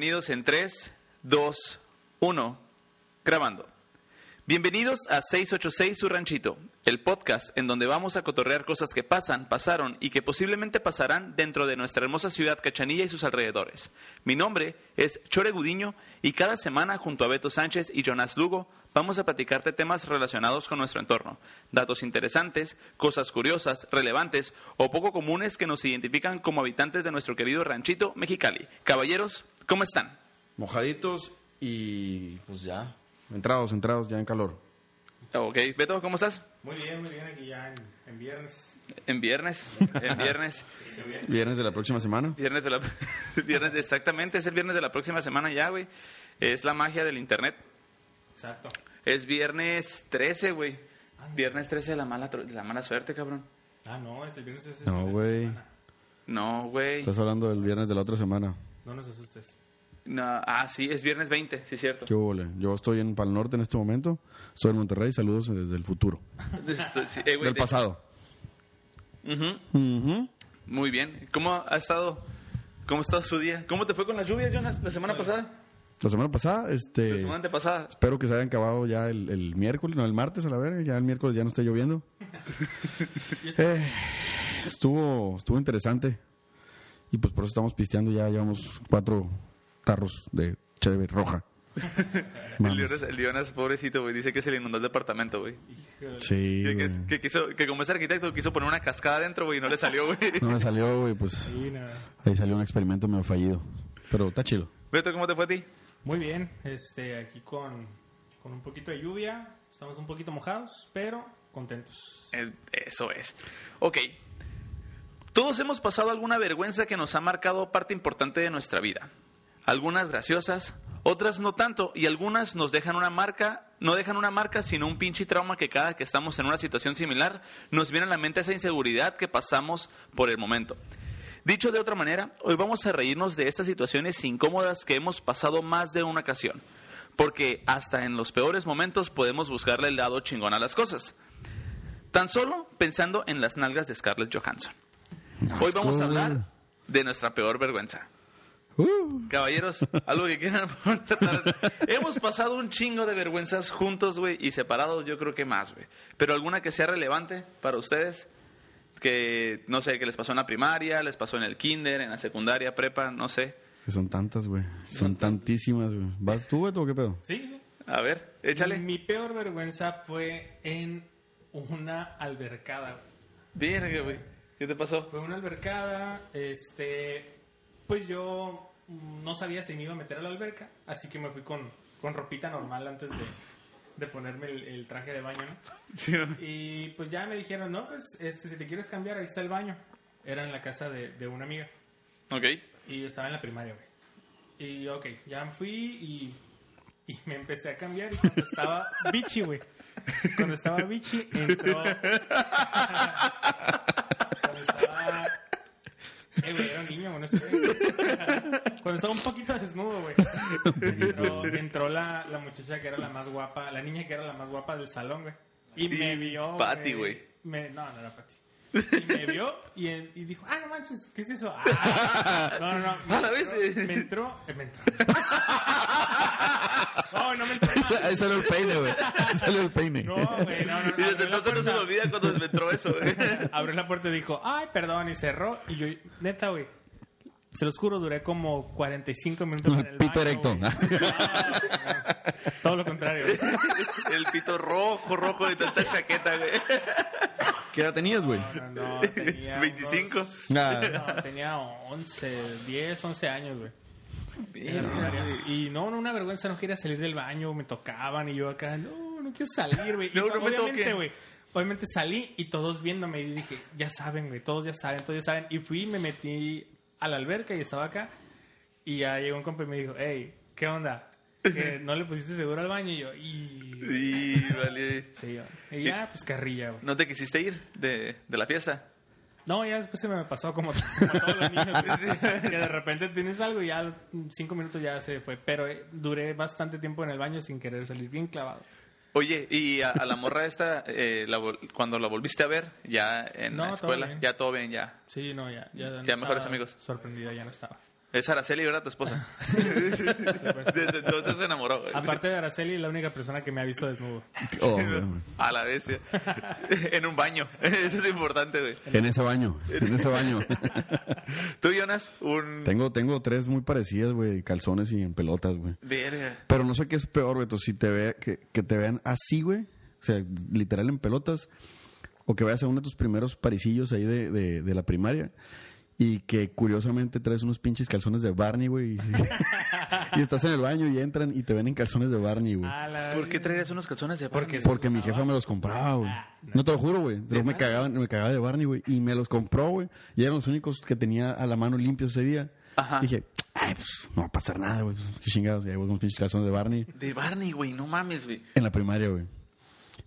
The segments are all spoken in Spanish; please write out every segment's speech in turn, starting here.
bienvenidos en 3, 2, 1, grabando. Bienvenidos a 686 Su Ranchito, el podcast en donde vamos a cotorrear cosas que pasan, pasaron y que posiblemente pasarán dentro de nuestra hermosa ciudad Cachanilla y sus alrededores. Mi nombre es Chore Gudiño y cada semana junto a Beto Sánchez y Jonas Lugo vamos a platicarte temas relacionados con nuestro entorno, datos interesantes, cosas curiosas, relevantes o poco comunes que nos identifican como habitantes de nuestro querido ranchito Mexicali. Caballeros, ¿cómo están? Mojaditos y pues ya, entrados, entrados ya en calor. Ok, Beto, ¿cómo estás? Muy bien, muy bien, aquí ya en, en viernes. En viernes, en viernes, Viernes de la próxima semana. viernes de la, viernes, exactamente, es el viernes de la próxima semana ya, güey. Es la magia del internet. Exacto. Es viernes 13, güey. Viernes 13 de la mala, de la mala suerte, cabrón. Ah, no, este viernes es No, este güey. semana. No, güey. Estás hablando del viernes de la otra semana. No nos asustes. No, ah, sí, es viernes 20, sí, cierto. ¿Qué hubo, le? Yo estoy en Pal Norte en este momento. Estoy en Monterrey. Saludos desde el futuro. Sí, eh, güey, Del de- pasado. Muy bien. ¿Cómo ha estado? ¿Cómo ha estado su día? ¿Cómo te fue con las lluvias, Jonas, la semana pasada? La semana pasada, La este... semana antepasada. Espero que se hayan acabado ya el, el miércoles, no, el martes a la verga. Ya el miércoles ya no esté lloviendo. Eh, estuvo, estuvo interesante. Y pues por eso estamos pisteando. Ya llevamos cuatro tarros de cheve roja. El Mames. Jonas, el Jonas, pobrecito, güey, dice que se le inundó el departamento, güey. Sí, Que, que- güey. que quiso, que como es arquitecto quiso poner una cascada adentro, güey, y no le salió, güey. No me salió, güey, pues Sí, nada. ahí salió un experimento medio fallido. Pero está chido. Beto, ¿cómo te fue a ti? Muy bien, este, aquí con, con un poquito de lluvia. Estamos un poquito mojados, pero contentos. Es- Eso es. Ok. Todos hemos pasado alguna vergüenza que nos ha marcado parte importante de nuestra vida. Algunas graciosas, otras no tanto, y algunas nos dejan una marca, no dejan una marca, sino un pinche trauma que cada que estamos en una situación similar nos viene a la mente esa inseguridad que pasamos por el momento. Dicho de otra manera, hoy vamos a reírnos de estas situaciones incómodas que hemos pasado más de una ocasión, porque hasta en los peores momentos podemos buscarle el lado chingón a las cosas. Tan solo pensando en las nalgas de Scarlett Johansson. Hoy vamos a hablar de nuestra peor vergüenza. Uh, Caballeros, algo que quieran. Hemos pasado un chingo de vergüenzas juntos, güey, y separados yo creo que más, güey. Pero alguna que sea relevante para ustedes, que no sé, que les pasó en la primaria, les pasó en el kinder, en la secundaria, prepa, no sé. que son tantas, güey. Son tantísimas, güey. ¿Vas tú, Beto, o qué pedo? Sí, sí. A ver, échale. Mi peor vergüenza fue en una albercada. Verga, güey. ¿Qué te pasó? Fue una albercada, este, pues yo no sabía si me iba a meter a la alberca, así que me fui con, con ropita normal antes de, de ponerme el, el traje de baño, ¿no? Sí, ¿no? Y pues ya me dijeron, no, pues este, si te quieres cambiar, ahí está el baño. Era en la casa de, de una amiga. Ok. Y yo estaba en la primaria, güey. Y ok, ya me fui y, y me empecé a cambiar. Y cuando estaba bichi, güey. Cuando estaba bichi, entró. cuando estaba. Eh, güey, era un niño, no sé. Cuando estaba un poquito desnudo, güey. Entró, entró la, la muchacha que era la más guapa, la niña que era la más guapa del salón, güey. Y me vio. Patty, güey. me- No, no era Patty. Y me vio y, y dijo, ah, no manches, ¿qué es eso? Ah, no, no, no. Me A vez, eh. me entró, eh, me entró. No, no me entró. Ahí salió el peine, güey. Ahí salió el peine. No, güey, no, no. Y desde entonces no se me olvida cuando me entró eso, güey. Abrió la puerta y dijo, ay, perdón, y cerró. Y yo, neta, güey, se los juro, duré como 45 minutos en el Pito baño, erecto. güey. No, no, todo lo contrario. güey. El pito rojo, rojo de tanta chaqueta, güey. ¿Qué edad tenías, güey? No, no, tenía 25. unos- Ah, No, tenía 11, 10, 11 años, güey. Y no, no, una vergüenza, no quería salir del baño, me tocaban y yo acá, no, no quiero salir, güey. Y No, no me obviamente, güey, obviamente salí y todos viéndome y dije, ya saben, güey, todos ya saben, todos ya saben. Y fui y me metí a la alberca y estaba acá. Y ya llegó un compa y me dijo, hey, ¿qué onda? Que no le pusiste seguro al baño y yo, y... Y vale. Sí, yo. Y ya, pues carrilla, güey. ¿No te quisiste ir de, de la fiesta? No, ya después se me pasó como, como a todos los niños. que de repente tienes algo y ya cinco minutos ya se fue. Pero eh, duré bastante tiempo en el baño sin querer salir bien clavado. Oye, y a, a la morra esta, eh, la cuando la volviste a ver, ya en No, la escuela, ya todo bien, ya. Sí, no, ya. Ya, no mejores amigos. Sorprendida, ya no estaba. Es Araceli, ¿verdad? Tu esposa. Desde entonces se enamoró. güey. Aparte de Araceli, es la única persona que me ha visto desnudo. Oh. A la bestia. en un baño. Eso es importante, güey. en ese baño, en ese baño. Tú, Jonas, un... tengo, tengo tres muy parecidas, güey, calzones y en pelotas, güey. Verga. Pero no sé qué es peor, güey. Si te ve, que, que te vean así, güey. O sea, literal en pelotas. O que vayas a uno de tus primeros parisillos ahí de, de, de la primaria. Y que curiosamente traes unos pinches calzones de Barney, güey. Y, y estás en el baño y entran y te ven en calzones de Barney, güey. ¿Por qué traerías unos calzones de Porque- Barney? Porque mi jefa me los compraba, güey. No te lo juro, güey. Me cagaba, me cagaba de Barney, güey. Y me los compró, güey. Y eran los únicos que tenía a la mano limpios ese día. Ajá. Dije, ay, pues no va a pasar nada, güey. Qué chingados. Y ahí voy con unos pinches calzones de Barney De Barney, güey. No mames, güey. en la primaria, güey.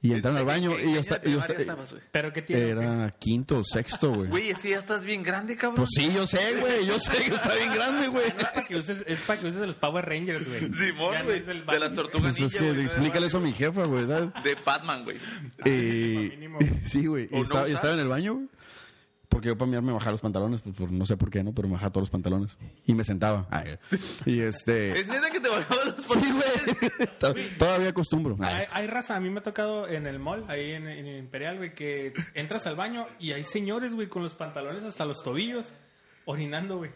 Y entraron al baño ¿En y yo, y yo esta- estabas, güey? ¿Pero qué tiene? Era quinto o sexto, güey. Güey, es que ya estás bien grande, cabrón. Pues sí, yo sé, güey. Yo sé que está bien grande, güey. Es para que uses, es para que uses de los Power Rangers, güey. Simón, no güey. es el De las tortugas Pues es ninja, que güey, explícale eso a mi jefa, güey, ¿sabes? De Batman, güey. Y- mínimo. sí, güey. No estaba, estaba en el baño, güey. Porque yo para mí me bajaba los pantalones, pues por, no sé por qué, ¿no? Pero me bajaba todos los pantalones. Y me sentaba. Ay, y este... Es neta que te bajaban los Sí, güey. To- Todavía acostumbro. Ay, Hay, hay raza, a mí me ha tocado en el mall, ahí en, Imperial, güey, que entras al baño y hay señores, güey, con los pantalones hasta los tobillos, orinando, güey.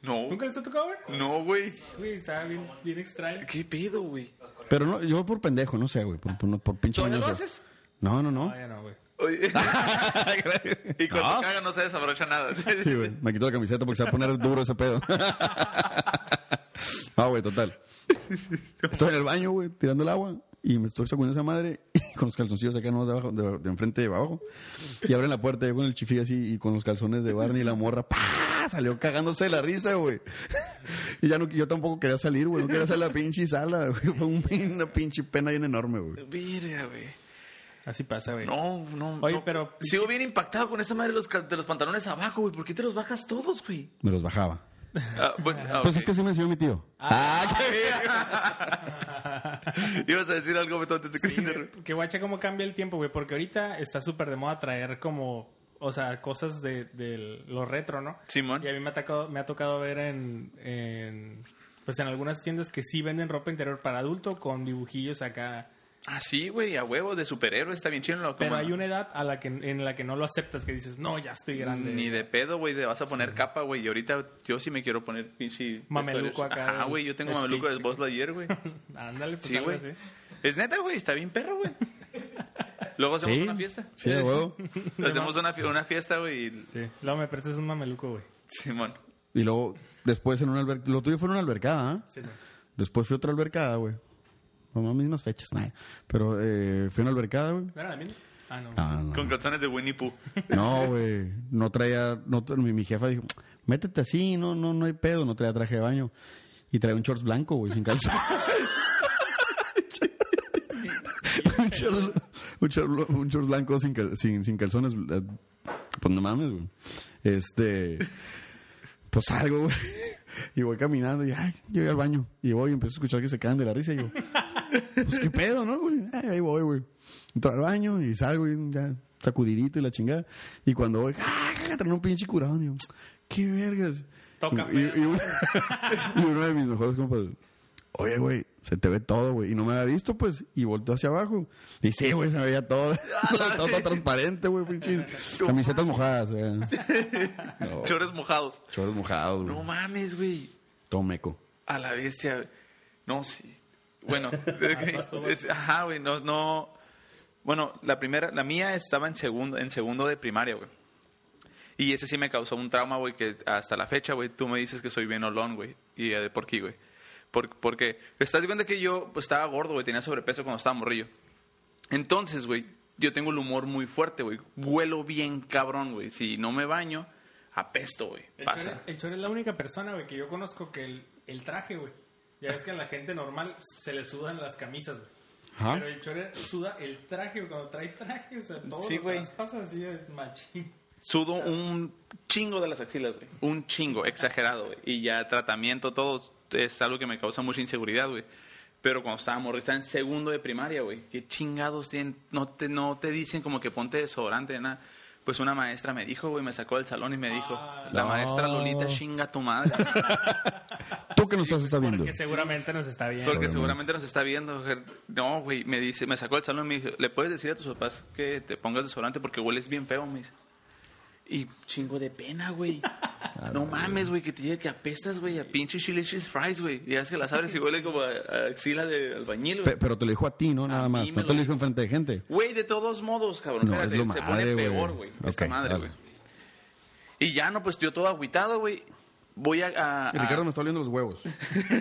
No. ¿Nunca les ha tocado, güey? No, güey. Güey, está bien, bien extraño. ¿Qué pedo, güey? Pero no, yo por pendejo, no sé, güey. Por, por, por pinche ¿Todavía lo haces? No, no, no. No, ya no, güey. Oye. y cuando No. caga no se desabrocha nada. Sí, güey. Me quito la camiseta porque se va a poner duro ese pedo. Ah, güey, total. Estoy en el baño, güey, tirando el agua. Y me estoy sacudiendo esa madre y con los calzoncillos acá no de abajo, de, de enfrente y de abajo. Y abren la puerta, yo con el chifí así y con los calzones de Barney y la morra. Salió cagándose de la risa, güey. Y ya no, yo tampoco quería salir, güey. No quería hacer la pinche sala, güey. Fue un- una pinche pena bien enorme, güey. Verga, güey. Así pasa, güey. No, no. Oye, no. pero- Sigo bien impactado con esta madre de los, de los pantalones abajo, güey. ¿Por qué te los bajas todos, güey? Me los bajaba. Ah, bueno, ah, Pues es que sí me enseñó mi tío. Ah, qué Ibas a decir algo, Beto, antes de que Sí, que guacha cómo cambia el tiempo, güey, porque ahorita está súper de moda traer como, o sea, cosas de, de lo retro, ¿no? Simón. Y a mí me ha tocado, me ha tocado ver en, en, pues en algunas tiendas que sí venden ropa interior para adulto con dibujillos acá. Ah, sí, güey, a huevo, de superhéroe, está bien chido. Pero hay una edad a la que, en la que no lo aceptas, que dices, no, ya estoy grande. Ni de pedo, güey, te vas a poner capa, güey. Y ahorita yo sí me quiero poner pinche... Mameluco acá del güey, yo tengo skate, mameluco de. Buzz Lightyear, güey. Ándale, pues Sí, algo güey. así. Es neta, güey, está bien perro, güey. Luego hacemos Sí, una fiesta. sí, de huevo. Hacemos una, fie- una fiesta, güey. y- Sí. Luego me prestas un mameluco, güey. Simón. Y luego, después en una albercada. Lo tuyo fue en una albercada, ¿ah? Sí, güey. Después fui a otra albercada, güey. No, mismas fechas, nada. Pero eh, fui a una albercada, güey. ¿No era la misma? Ah, no. Ah, no. Con calzones de Winnie Pooh. No, güey. No traía. No, tra- mi, mi jefa dijo, métete así, no, no, no hay pedo. No traía traje de baño. Y traía un shorts blanco, güey, sin calzón. un, shorts, un, shorts, un shorts blanco sin, cal- sin, sin calzones. eh, Pues no mames, güey. Este. Pues salgo, güey. Y voy caminando y ay, llegué al baño. Y voy y empiezo a escuchar que se caen de la risa. Y yo, pues qué pedo, ¿no, güey? Ay, ahí voy, güey. Entro al baño y salgo y ya sacudidito y la chingada. Y cuando voy, ¡ah! Traen un pinche curado. Y yo, qué vergas. Toca y, uno, y uno de mis mejores compas, oye, güey, se te ve todo, güey. Y no me había visto, pues. Y volteó hacia abajo. Y sí, güey, se me veía todo. todo, todo transparente, güey, pinche. Camisetas mojadas, eh. No, Chores mojados. chores mojados, güey. No mames, güey. Todo meco. A la bestia. güey. No, sí. Bueno, es- ajá, güey, no, no. Bueno, la primera, la mía estaba en segundo, en segundo de primaria, güey. Y ese sí me causó un trauma, güey, que hasta la fecha, güey, tú me dices que soy bien olón, güey. ¿Y eh, por qué, güey? Por, porque, ¿estás de cuenta que yo pues, estaba gordo, güey? Tenía sobrepeso cuando estaba morrillo. Entonces, güey, yo tengo el humor muy fuerte, güey. Huelo bien cabrón, güey. Si no me baño, apesto, güey. El Pasa. Chore, el Chore es la única persona, güey, que yo conozco que el, el traje, güey. Ya ves que a la gente normal se le sudan las camisas, güey. Pero el Chore suda el traje, güey, cuando trae traje, o sea, todo Sí, lo traspasa así es machín. Sudo un chingo de las axilas, güey. Un chingo, exagerado, güey. Y ya tratamiento, todo es algo que me causa mucha inseguridad, güey. Pero cuando estaba morrido, estaba en segundo de primaria, güey. ¿Qué chingados tienen? No te, no te dicen como que ponte desodorante, nada. Pues una maestra me dijo, güey, me sacó del salón y me dijo, Ah, la no. maestra Lolita chinga tu madre. Tú que nos estás está viendo. Porque seguramente nos está viendo. Porque Seguramente. nos está viendo. No, güey, me dice, me sacó del salón y me dijo, ¿le puedes decir a tus papás que te pongas desodorante porque hueles bien feo? Me dice. Y chingo de pena, güey. No mames, güey, que te diga que apestas, güey, a pinche chili cheese fries, güey. Y es que las abres y huele como a, a axila de albañil, güey. Pe- pero te lo dijo a ti, ¿no? Nada mí más. me No te lo dijo. dijo enfrente de gente. Güey, de todos modos, cabrón. No, espérate, es lo se madre, pone güey. peor, güey. Esta Ok, madre, dale. güey. Y ya no, pues yo todo agüitado, güey. Voy a... a- a- Ricardo me está oliendo los huevos.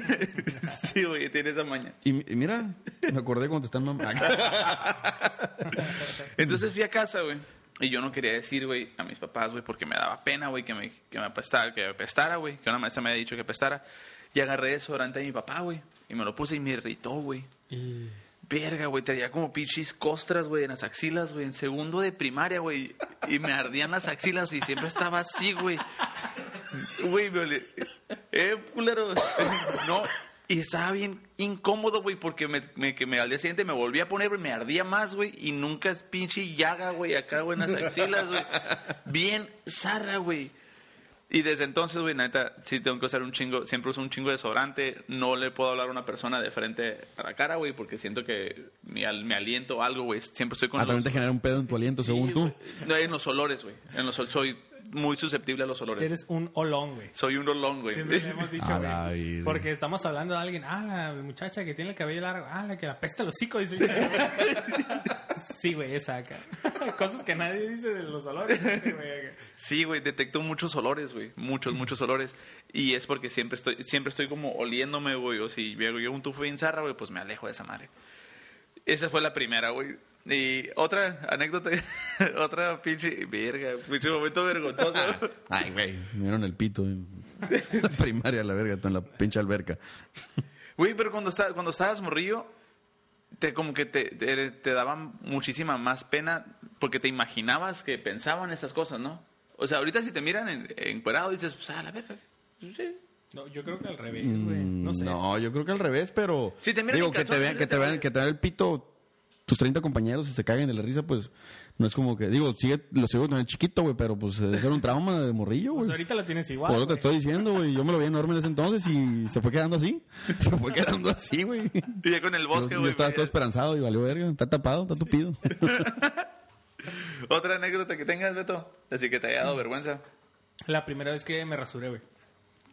sí, güey, tiene esa maña. Y, y mira, me acordé cuando te están mamando. Entonces fui a casa, güey. Y yo no quería decir, güey, a mis papás, güey, porque me daba pena, güey, que me, que me apestara, que me apestara, güey. Que una maestra me había dicho que apestara. Y agarré desodorante de mi papá, güey. Y me lo puse y me irritó, güey. Y- Verga, güey, traía como pinches costras, güey, en las axilas, güey, en segundo de primaria, güey. Y me ardían las axilas y siempre estaba así, güey. Güey, me olé. Eh, culero. No. Y estaba bien incómodo, güey, porque me, me- que me, al día siguiente me volví a poner, güey, me ardía más, güey. Y nunca es pinche llaga, güey, acá, güey, en las axilas, güey. Bien zarra, güey. Y desde entonces, güey, neta, sí tengo que usar un chingo, siempre uso un chingo de desodorante. No le puedo hablar a una persona de frente a la cara, güey, porque siento que mi, al- me aliento algo, güey. Siempre estoy con Ah, también los- te genera un pedo en tu aliento, Sí, según tú. No, en los olores, güey. En los ol- soy muy susceptible a los olores. Eres un olón, güey. Soy un olón, güey. Siempre le hemos dicho, güey. Porque estamos hablando de alguien, ah, la muchacha que tiene el cabello largo, ah, la que la pesta el hocico, dice. sí, güey, esa acá. Cosas que nadie dice de los olores. Sí, güey, acá. Sí, güey, detecto muchos olores, güey. Muchos, muchos olores. Y es porque siempre estoy, siempre estoy como oliéndome, güey. O si veo yo un tufo bien zarra, güey, pues me alejo de esa madre. Esa fue la primera, güey. Y otra anécdota, otra pinche, verga, pinche momento vergonzoso. Ay, güey, me dieron el pito en la primaria, la verga, en la pinche alberca. Güey, pero cuando, está- cuando estabas morrillo, te, como que te, te, te daban muchísima más pena porque te imaginabas que pensaban estas cosas, ¿no? O sea, ahorita si te miran en, encuerado dices, pues, ah, la verga. Sí. No, yo creo que al revés, güey. No sé. Mm, No, yo creo que al revés, pero. Si te miran digo, en que te vean, que te vean, que te vean el pito tus 30 compañeros y se caguen de la risa, pues no es como que. Digo, sigue, lo sigo teniendo chiquito, güey, pero pues era un trauma de morrillo, Pues güey. ahorita lo tienes igual. Por eso te güey. estoy diciendo, güey. Yo me lo vi enorme en ese entonces y se fue quedando así. Se fue quedando así, güey. Y ya con el bosque, yo, yo güey. estaba pues, todo esperanzado y valió verga. Está tapado, está tupido. Otra anécdota que tengas, Beto. Así que te haya dado vergüenza. La primera vez que me rasuré, güey.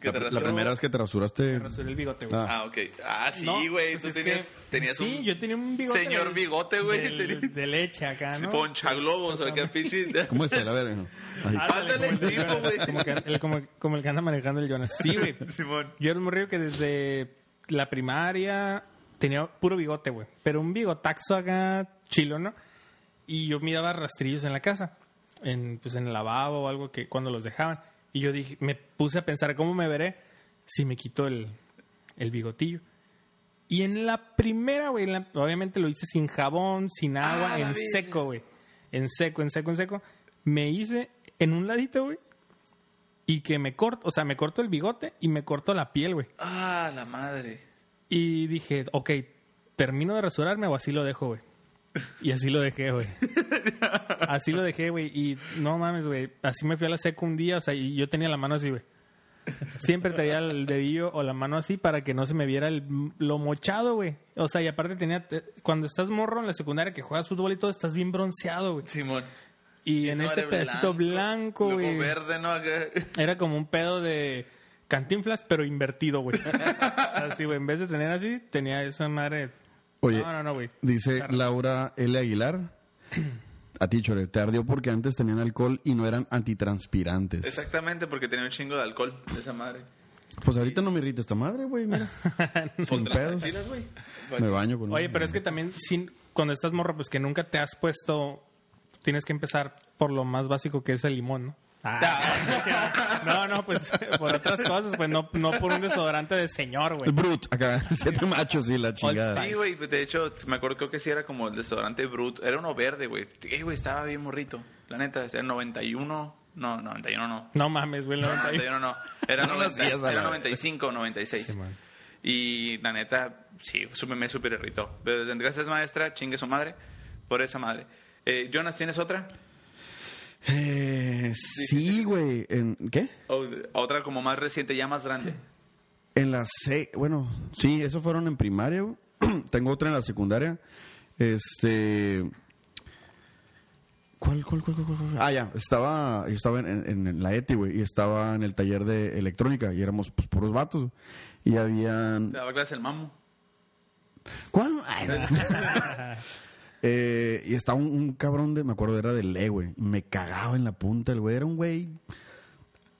Que La, te la rasuró. primera vez que te rasuraste. Me rasuré el bigote, güey. Ah. Ah, ok. Ah, sí, No, güey. pues Tú tenías, que- tenías sí, un yo tenía un bigote. señor del- bigote, güey. del- De leche acá, ¿no? Ponchaglobos o acá, pinche. ¿Cómo está verga? Ay, Ándale, el tipo, güey. Como, que, el, como, como el que anda manejando el Jonas. Sí, güey. Simón. Yo era un morrillo que desde la primaria tenía puro bigote, güey. Pero un bigotaxo acá chilo, ¿no? Y yo miraba rastrillos en la casa. En, pues en el lavabo o algo que cuando los dejaban. Y yo dije, me puse a pensar, ¿cómo me veré si me quito el, el bigotillo? Y en la primera, güey, la- obviamente lo hice sin jabón, sin agua, Ah, la en seco, güey. En seco, en seco, en seco. Me hice en un ladito, güey. Y que me corto, o sea, me corto el bigote y me corto la piel, güey. Ah, la madre. Y dije, ok, termino de rasurarme o así lo dejo, güey. Y así lo dejé, güey. Así lo dejé, güey. Y no mames, güey. Así me fui a la seco un día, o sea, y yo tenía la mano así, güey. Siempre traía el dedillo o la mano así para que no se me viera el, lo mochado, güey. O sea, y aparte tenía... te- Cuando estás morro en la secundaria que juegas fútbol y todo, estás bien bronceado, güey. Simón. Y, en ese pedacito blanco, güey. verde, ¿no? Era como un pedo de cantinflas, pero invertido, güey. así, güey. En vez de tener así, tenía esa madre. Oye, no, no, no, güey. Dice. Laura L. Aguilar. A ti, Chore, te ardió porque antes tenían alcohol y no eran antitranspirantes. Exactamente, porque tenía un chingo de alcohol de esa madre. Pues ahorita no me irrita esta madre, güey, mira. Sin pedos. güey. Me baño con Oye, un- pero es que también, sin, cuando estás morro, pues que nunca te has puesto. Tienes que empezar por lo más básico que es el limón, ¿no? Ah, no, no, pues por otras cosas, pues no, no por un desodorante de señor, güey. El Brut, acá, siete machos y la chingada. Sí, güey, de hecho, me acuerdo creo que sí era como el desodorante Brut. Era uno verde, güey. Eh, güey, estaba bien morrito. La neta, era 91. No, 91 no. No mames, güey. el No, 91. 91 no. Era, No lo 90 hacías a la era vez. 95 o 96. Sí, man. y la neta, sí, supe- me super irritó. Pero desde gracias maestra, chingue su madre, por esa madre. Eh, Jonas, ¿tienes otra? Eh, sí, güey. ¿En qué? O, otra como más reciente, ya más grande. En la C, bueno, sí, eso fueron en primaria. Tengo otra en la secundaria. Este. ¿Cuál, cuál, cuál, cuál, cuál? Ah, ya, estaba, yo estaba en, en- en la ETI, güey, y estaba en el taller de electrónica, y éramos pues puros vatos, y habían... Te daba clase el mamo. ¿Cuál? Ay. Eh, y estaba un, cabrón de, me acuerdo, era de Le, güey. Me cagaba en la punta el güey. Era un güey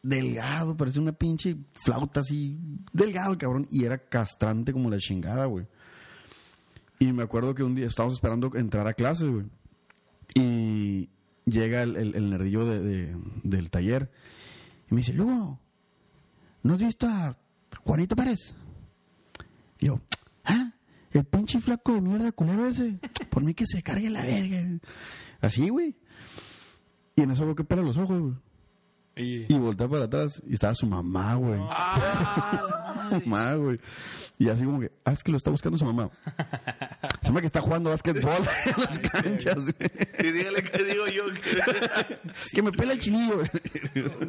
delgado, parecía una pinche flauta así. Delgado el cabrón. Y era castrante como la chingada, güey. Y me acuerdo que un día estábamos esperando entrar a clases, güey. Y llega el, el- nerdillo de- del taller. Y me dice, Lugo, ¿no has visto a Juanito Pérez? Y yo, ¿ah? El pinche flaco de mierda culero ese. Por mí que se cargue la verga. Así, güey. Y en eso veo que pela los ojos, güey. Y, Y voltea para atrás y estaba su mamá, güey. ¡Ah! Mamá, güey. Y así como que, ah, es que lo está buscando su mamá. Se llama que está jugando básquetbol en las canchas, güey. Y dígale que digo yo. que- Que me pela el chinillo, güey.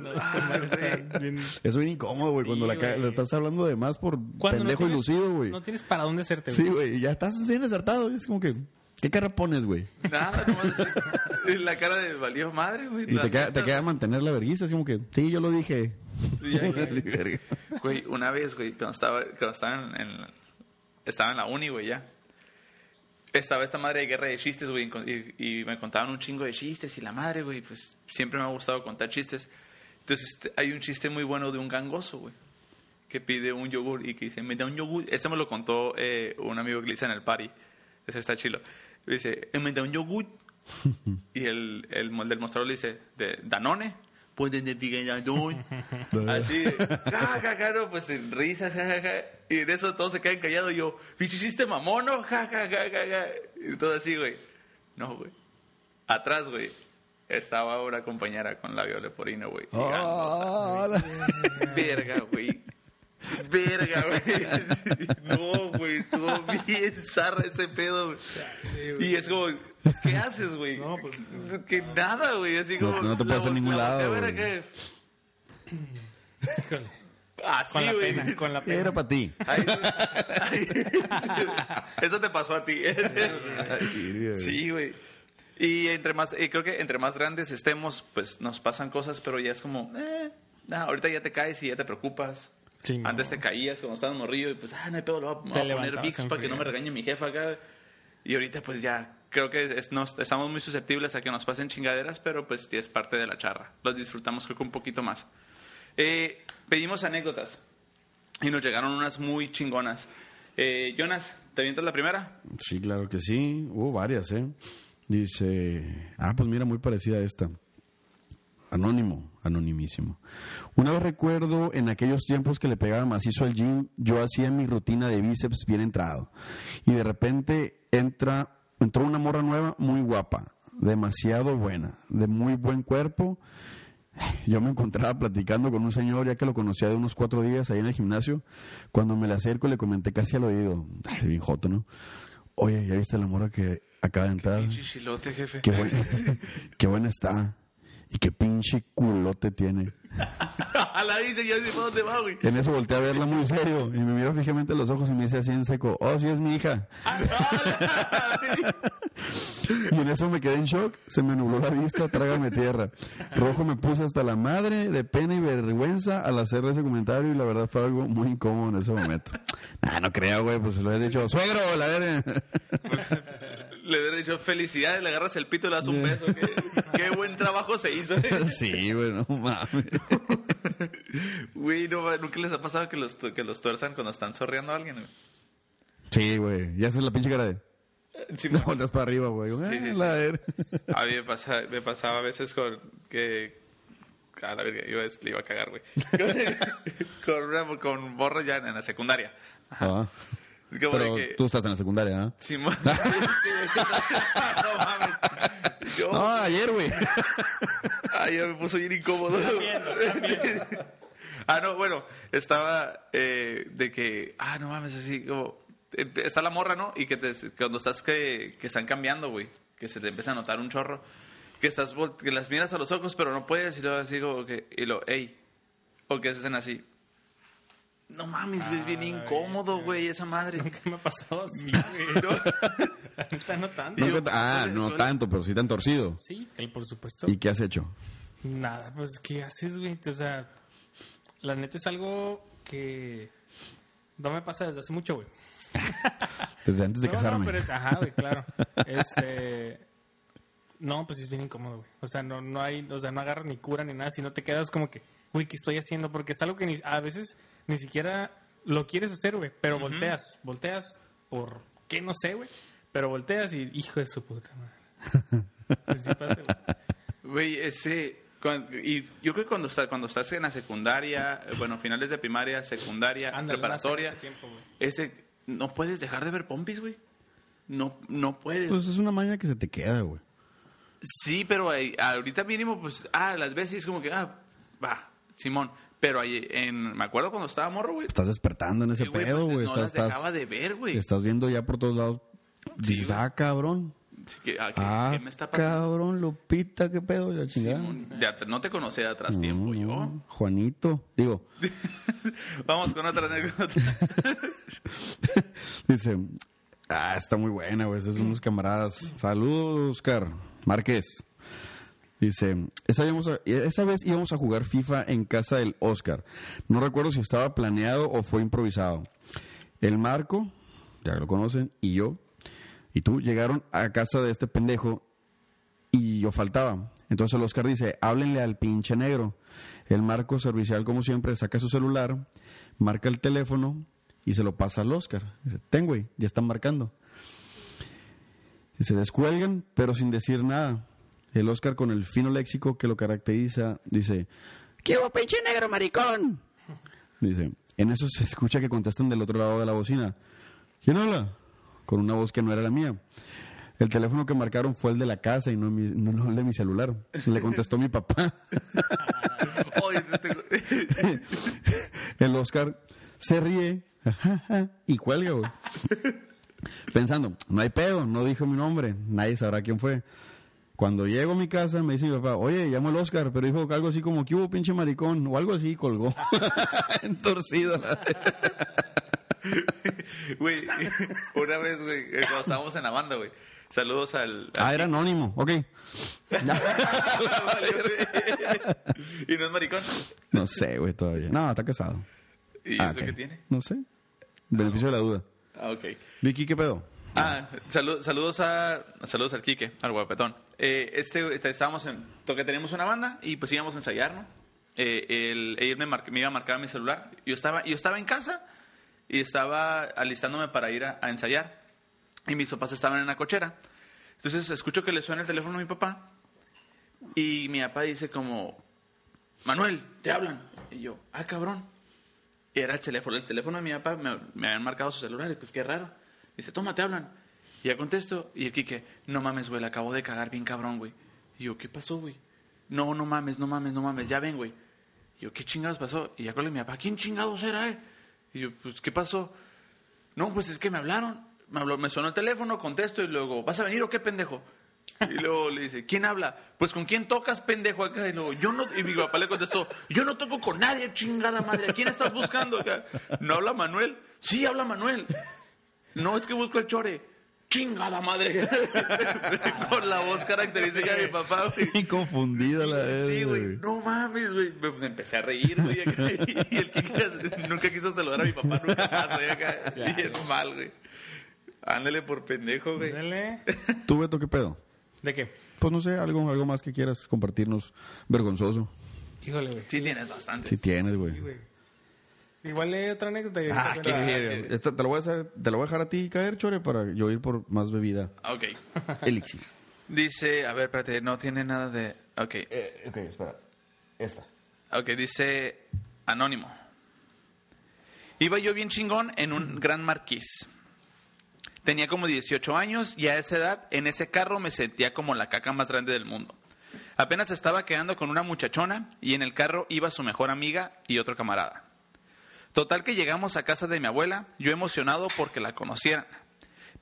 no, está bien- Eso es bien incómodo, güey, cuando Sí, güey. la estás hablando de más por no pendejo y tienes- lucido, güey. No tienes para dónde hacerte, Sí, güey. güey, ya estás bien acertado. Es como que, ¿qué cara pones, güey? Nada, nomás así. La cara de valió madre, güey. Y te queda, te queda mantener la vergüenza, así como que, sí, yo lo dije. Sí, ya, ya. Verga. Güey, una vez, güey, cuando estaba, cuando estaba en, en- estaba en la uni, güey, ya. Estaba esta madre de guerra de chistes, güey, y, y me contaban un chingo de chistes y la madre, güey, pues siempre me ha gustado contar chistes. Entonces este, hay un chiste muy bueno de un gangoso, güey, que pide un yogur y que dice, me da un yogur. Ese me lo contó eh, un amigo que le hice en el party. Ese está chilo. Dice, "Eh, me da un yogur. y el, el, del mostrador le dice, ¿de Danone? Pues de Danone. Así, ja, ja, no, pues en risas, ja, ja, ja. Y en eso todos se quedan callados. Y yo, pinche chiste mamón, ¿no? Ja, ja, ja, ja, ja. Y todo así, güey. No, güey. Atrás, güey, estaba una compañera con labio leporino, güey. la- Verga, güey. Verga, güey. No, güey, estuvo bien zarra ese pedo, güey. Y es como, ¿qué haces, güey? No, pues, Que nada, güey. Así No, como. no te puedes a ningún lado, ver güey. acá. Así, con la güey. pena, con la pena. Era para ti. Ay, ay, Eso te pasó a ti. Sí, güey. Y entre más, y creo que entre más grandes estemos, pues nos pasan cosas, pero ya es como, eh, nah, ahorita ya te caes y ya te preocupas. Sí, no. Antes te caías cuando estabas morrillo y pues, ah, no hay pedo, lo voy a, voy poner en para que no me regañe mi jefa acá. Y ahorita pues ya, creo que es- nos, estamos muy susceptibles a que nos pasen chingaderas, pero pues sí es parte de la charra. Los disfrutamos creo que un poquito más. Eh, pedimos anécdotas y nos llegaron unas muy chingonas. Eh, Jonas, ¿te avientas la primera? Sí, claro que sí. Hubo varias, ¿eh? Dice, ah, pues mira, muy parecida a esta. Anónimo, anonimísimo. Una vez recuerdo en aquellos tiempos que le pegaba macizo al gym, yo hacía mi rutina de bíceps bien entrado. Y de repente entra, entró una morra nueva muy guapa, demasiado buena, de muy buen cuerpo. Yo me encontraba platicando con un señor, ya que lo conocía de unos cuatro días ahí en el gimnasio. Cuando me le acerco, le comenté casi al oído, ay, bien joto, ¿no? Oye, ¿ya viste la morra que acaba de entrar? Chichilote, jefe. Qué buena, qué buena está. Y qué pinche culote tiene. la dice, ya sé para dónde va, güey. En eso volteé a verla muy serio y me miró fijamente a los ojos y me dice así en seco, oh, sí es mi hija. Y en eso me quedé en shock, se me nubló la vista, trágame tierra. Rojo me puse hasta la madre de pena y vergüenza al hacerle ese comentario y la verdad fue algo muy incómodo en ese momento. Nah, no creo, güey, pues se lo he dicho, suegro, la verga. Le hubiera dicho felicidades, le agarras el pito y le das un beso. Qué, qué buen trabajo se hizo. Sí, güey, no mames. Güey, no, ¿nunca les ha pasado que los, que los tuerzan cuando están sorreando a alguien? güey? Sí, güey, ya haces la pinche cara de... Sí, No, volteas para arriba, güey. Sí, sí, Ah, sí. A mí me, pasa- me pasaba a veces con que... A la verga, iba, a- le iba a cagar, güey. con, una, con morra ya en la secundaria. Ajá. Ah. Como Pero que... tú estás en la secundaria. Simón. Sí, no mames. Yo, No, ayer, güey. Ay, ya me puso bien incómodo. ah, no, bueno, estaba eh, de que, ah, no mames, así como, eh, está la morra, ¿no? Y que te- cuando estás que, que están cambiando, güey, que se te empieza a notar un chorro. que estás que las miras a los ojos, pero no puedes, y luego así como que, y lo, ey, o que se hacen así. No mames, güey, es bien incómodo, güey, esa madre. Nunca me ha pasado así, güey. La neta, no tanto. No, ah, no tanto, pero sí tan torcido. Sí, por supuesto. ¿Y qué has hecho? Nada, pues, ¿qué haces, güey? O sea, la neta es algo que no me pasa desde hace mucho, güey. Desde antes de No, no, casarme. pero es- ajá, güey, claro. Este... No, pues sí es bien incómodo, güey. O sea, no, no hay... O sea, no agarras ni cura ni nada, sino te quedas como que... Güey, ¿qué estoy haciendo? Porque es algo que ni- a veces ni siquiera lo quieres hacer, güey. Pero volteas. Volteas por... ¿Qué? No sé, güey. Pero volteas y... Hijo de su puta madre. Pues sí pasa, güey. Güey, ese. y yo creo que cuando, está, cuando estás en la secundaria, bueno, finales de primaria, secundaria, Ándale, preparatoria, no tiempo, ese. No puedes dejar de ver pompis, güey. No, no puedes. Pues es una maña que se te queda, güey. sí, pero ahí- ahorita mínimo, pues, ah, las veces es como que, ah, va, Simón. Pero ahí, en, me acuerdo cuando estaba morro, güey. Estás despertando en ese sí, pedo, pues, güey. no estás, las dejaba de ver, güey. estás viendo ya por todos lados. Dices, güey. ah, cabrón. Así que, ah, ¿qué, Ah, qué me está pasando? cabrón, Lupita, qué pedo, la chingada. Ya no te conocía de atrás tiempo No, yo. no, Juanito, digo, Vamos con otra anécdota. dice, ah, está muy buena, güey, estos son unos camaradas. Saludos, Oscar Márquez. Dice, esa, vez íbamos a jugar FIFA en casa del Oscar. No recuerdo si estaba planeado o fue improvisado. El Marco, ya lo conocen, y yo, y tú, llegaron a casa de este pendejo y yo faltaba. Entonces el Oscar dice, háblenle al pinche negro. El Marco, servicial como siempre, saca su celular, marca el teléfono y se lo pasa al Oscar. Dice, ten, güey, ya están marcando. Y se descuelgan, pero sin decir nada. El Oscar, con el fino léxico que lo caracteriza, dice, ¿qué hubo, pinche negro, maricón? Dice, en eso se escucha que contestan del otro lado de la bocina. ¿Quién habla? Con una voz que no era la mía. El teléfono que marcaron fue el de la casa y no, mi- no- no el de mi celular. Le contestó mi papá. El Oscar se ríe y cuelga, güey. Pensando, no hay pedo, no dijo mi nombre, nadie sabrá quién fue. Cuando llego a mi casa me dice mi papá, oye, llamo al Oscar, pero dijo algo así como que hubo pinche maricón o algo así y colgó. Entorcido. Güey, una vez, güey, eh, cuando estábamos en la banda, güey. Saludos al. al- Ah, era anónimo, ok. y no es maricón. No sé, güey, todavía. No, está casado. ¿Y Ah, eso qué tiene? No sé. Beneficio de la duda. Ah, ok. Vicky, ¿qué pedo? Ah, salu- saludos a saludos al Quique, al guapetón. Eh, este, este, estábamos en, toque teníamos una banda y pues íbamos a ensayar, ¿no? Eh, el, él me, mar- me iba a marcar mi celular. Yo estaba, yo estaba en casa y estaba alistándome para ir a, a ensayar. Y mis papás estaban en la cochera. Entonces escucho que le suena el teléfono a mi papá y mi papá dice como, Manuel, te hablan. Y yo, ah, cabrón. Y era el teléfono, el teléfono de mi papá, me, me habían marcado su celular, y pues qué raro. Dice, toma, te hablan. Y ya contesto, y el Quique, no mames, güey, la acabo de cagar bien cabrón, güey. Y yo, ¿qué pasó, güey? No, no mames, no mames, no mames, ya ven, güey. Y yo, ¿qué chingados pasó? Y ya con mi papá, ¿quién chingados era, eh? Y yo, pues, ¿qué pasó? No, pues es que me hablaron. Me, habló, me sonó el teléfono, contesto y luego, ¿vas a venir o qué, pendejo? Y luego le dice, ¿quién habla? Pues con quién tocas, pendejo, acá. Y luego, yo no. Y mi papá le contestó, yo no toco con nadie, chingada madre. ¿A quién estás buscando acá? ¿No habla Manuel? Sí, habla Manuel. No, es que busco el chore. Chingada madre. Por la voz característica de mi papá, güey. Y confundida la vez, Sí, güey. No mames, güey. Me, empecé a reír, güey. Y el Kike nunca quiso saludar a mi papá, nunca más, güey. acá. Bien mal, güey. Ándale por pendejo, güey. Dale. ¿Tú, Beto, qué pedo? ¿De qué? Pues no sé, algo, algo más que quieras compartirnos vergonzoso. Híjole, güey. Sí tienes bastante. Si tienes, güey. Sí, güey. Igual lee otra anécdota. y Ah, qué bien. Esta te, lo voy a hacer, te lo voy a dejar a ti caer, Chore, para yo ir por más bebida. Ok. Elixir. Dice, a ver, espérate, no tiene nada de... Ok. Eh, ok, espera. Esta. Ok, dice Anónimo. Iba yo bien chingón en un gran marquís. Tenía como 18 años y a esa edad, en ese carro me sentía como la caca más grande del mundo. Apenas estaba quedando con una muchachona y en el carro iba su mejor amiga y otro camarada. Total que llegamos a casa de mi abuela, yo emocionado porque la conocieran.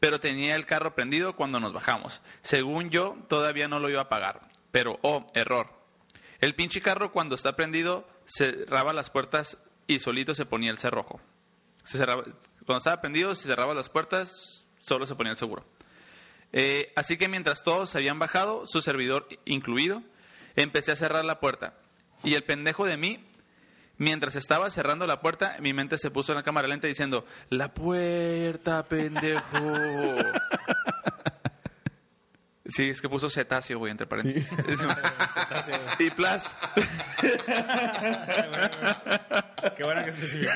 Pero tenía el carro prendido cuando nos bajamos. Según yo, todavía no lo iba a pagar. Pero, oh, error. El pinche carro cuando está prendido cerraba las puertas y solito se ponía el cerrojo. Se cerraba, cuando estaba prendido, se cerraba las puertas, solo se ponía el seguro. Eh, así que mientras todos se habían bajado, su servidor incluido, empecé a cerrar la puerta. Y el pendejo de mí, mientras estaba cerrando la puerta, mi mente se puso en la cámara lenta diciendo, la puerta, pendejo. Sí, es que puso cetáceo, güey, entre paréntesis. y plus. Qué bueno que especifica.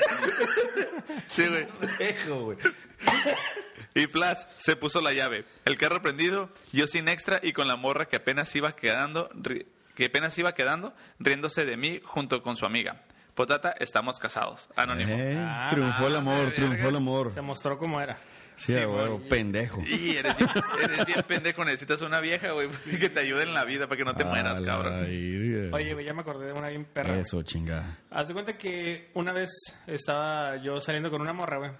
Sí, güey. Dejo, güey. Y plus, se puso la llave. El carro prendido, yo sin extra y con la morra que apenas iba quedando, que apenas iba quedando, riéndose de mí junto con su amiga. Potata, estamos casados. Anónimo. Eh, Ah, triunfó el amor, triunfó el amor. Se mostró cómo era. Sí, güey. pendejo. Y eres bien, eres bien pendejo, necesitas una vieja, güey, que te ayude en la vida para que no te mueras, cabrón. Oye, güey, ya me acordé de una bien perra. Eso, chingada. Haz de cuenta que una vez estaba yo saliendo con una morra, güey.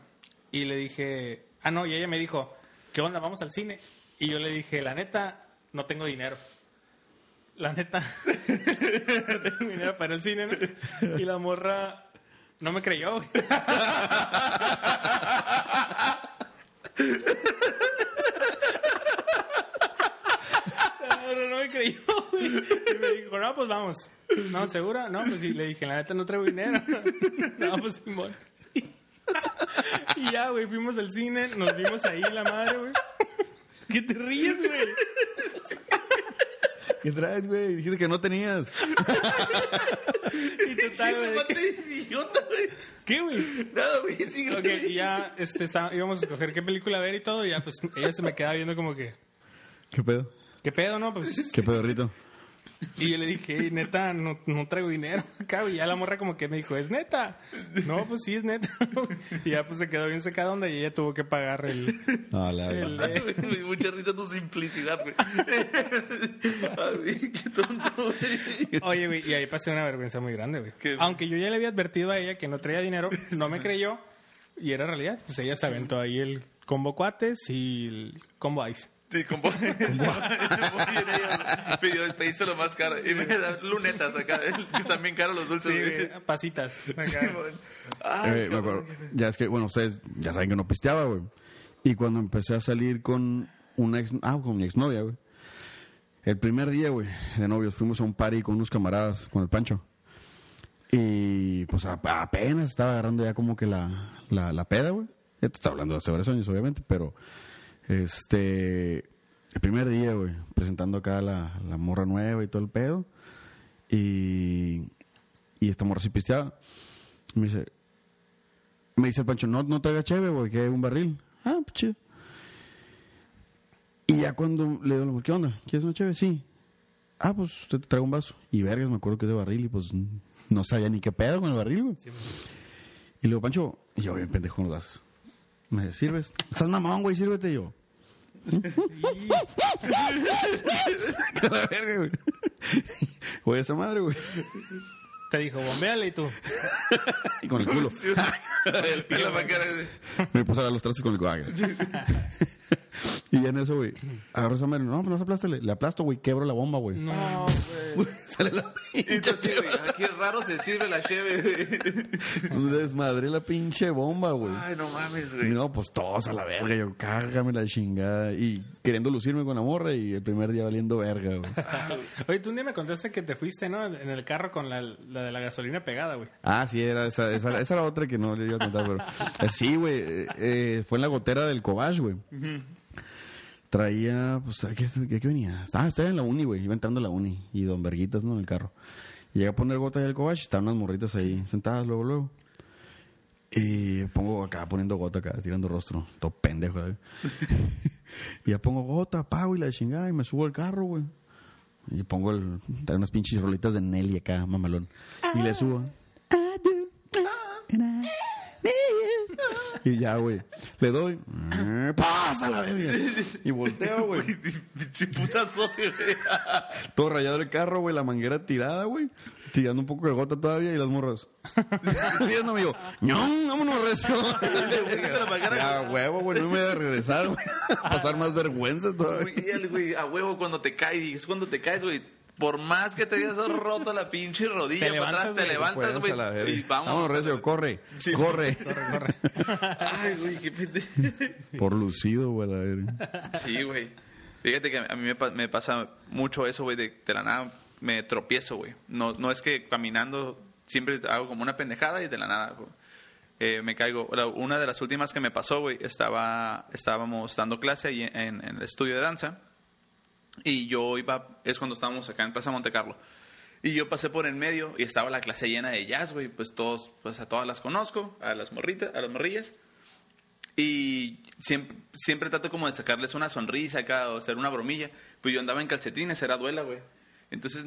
Y le dije, ah, no, y ella me dijo, ¿qué onda? Vamos al cine. Y yo le dije, la neta, no tengo dinero. La neta, dinero para el cine. Y la morra no me creyó, morra no me creyó. Y me dijo, no, pues vamos. No, ¿segura? No, pues sí. Le dije, la neta, no traigo dinero. No, pues Simón. Y ya, güey, fuimos al cine, nos vimos ahí, la madre, güey. ¿Qué te ríes, güey? ¿Qué traes, güey? Dijiste que no tenías. Y total, güey. ¿Qué, güey? Nada, güey, sigue. Ok, y ya este, está- íbamos a escoger qué película ver y todo, y ya, pues, ella se me quedaba viendo como que, ¿Qué pedo? ¿qué pedo, no? Pues, ¿Qué pedo, Rito? y yo le dije, "Ey, neta, no, no traigo dinero acá, y ya la morra como que me dijo, ¿es neta? No, pues sí, es neta. Y ya, pues, se quedó bien secada onda y ella tuvo que pagar el... No, la el eh, mucha risa tu simplicidad, güey. Ay, qué tonto, güey. Oye, güey, y ahí pasé una vergüenza muy grande, güey. ¿Qué? Aunque yo ya le había advertido a ella que no traía dinero, no me creyó. Y era realidad. Pues ella se aventó ahí el combo cuates y el combo ice. Sí, con pidió, pediste lo más caro. Y me da lunetas acá, que están bien caros los dulces. Sí, güey. güey, pasitas. Acá. Simón. Ay, Eh, me acuerdo. Ya es que, bueno, ustedes ya saben que no pisteaba, güey. Y cuando empecé a salir con una ex... Ah, con mi exnovia, güey. El primer día, güey, de novios, fuimos a un party con unos camaradas, con el Pancho. Y, pues, a- apenas estaba agarrando ya como que la, la, la peda, güey. Ya te estaba hablando de hace varios años, obviamente, pero... Este... El primer día, güey, presentando acá la, la morra nueva y todo el pedo. Y... Y esta morra sí pisteaba. Me dice, me dice el Pancho, no, no traiga cheve, güey, que hay un barril. Ah, pues chido. Y ya cuando le digo, ¿qué onda? ¿Quieres una cheve? Sí. Ah, pues usted te trae un vaso. Y vergas, me acuerdo que es de barril y pues no sabía ni qué pedo con el barril, güey. y le digo, Pancho, y yo bien pendejo con los vasos. Me dice, ¿sirves? Estás mamón, güey, sírvete yo. La verga, güey. Güey, esa madre, güey. Te dijo, bombeale y tú. Y con el culo. El pelo para cara de- Me puse a dar los trastes con el coague. Y ya en eso, güey, agarro esa madre. No, pues no se aplástale. Le aplasto, güey, quebro la bomba, güey. No, Sale la Y güey, ah, qué raro se sirve la cheve. güey. Desmadré la pinche bomba, güey. Ay, no mames, Y güey. no, pues todos a la verga. Yo, cágame la chingada. Y queriendo lucirme con la morra y el primer día valiendo verga, güey. Oye, tú un día me contaste que te fuiste, ¿no? En el carro con la, la de la gasolina pegada, güey. Ah, sí, era esa, esa, esa era otra que no le iba a contar, pero... eh, sí, güey, eh, eh, fue en la gotera del Cobach, güey. Traía, pues, ¿qué, qué, qué venía? Ah, estaba en la uni, güey, iba entrando a la uni. Y don Verguitas, ¿no? En el carro. Y llegué a poner gota del Cobach estaban unas morritas ahí sentadas luego, luego. Y pongo acá, poniendo gota acá, tirando rostro. Todo pendejo, güey. y ya pongo gota, pago y la chingada y me subo al carro, güey. Y pongo el, trae unas pinches rolitas de Nelly acá, mamalón. Y le subo. Y ya, güey. Le doy. ¡Pásala, verga! Y volteo, güey. Todo rayado el carro, güey. La manguera tirada, güey. Tirando un poco de gota todavía y las morras. Viendo, amigo. ¡No! ¡Vámonos, recio! Ya, huevo, güey. No me voy a regresar, güey. Pasar más vergüenza todavía. Güey, a huevo cuando te caes, es cuando te caes, güey. Por más que te hayas roto la pinche rodilla, Te para atrás levantas, te levantas, güey. Y vamos. Vámonos, Recio, corre, corre. Corre, corre. Ay, güey, qué pende- Por lucido, güey, la verga. Sí, güey. Fíjate que a mí me, pa- me pasa mucho eso, güey, de, de la nada me tropiezo, güey. No, no es que caminando siempre hago como una pendejada y de la nada güey, eh, me caigo. Una de las últimas que me pasó, güey, estaba, estábamos dando clase ahí en, en el estudio de danza y yo iba, es cuando estábamos acá en Plaza Monte Carlo. Y yo pasé por en medio y estaba la clase llena de jazz, güey. Pues todos, pues a todas las conozco, a las morritas, a las morrillas. Y siempre, siempre trato como de sacarles una sonrisa acá o hacer una bromilla. Pues yo andaba en calcetines, era duela, güey. Entonces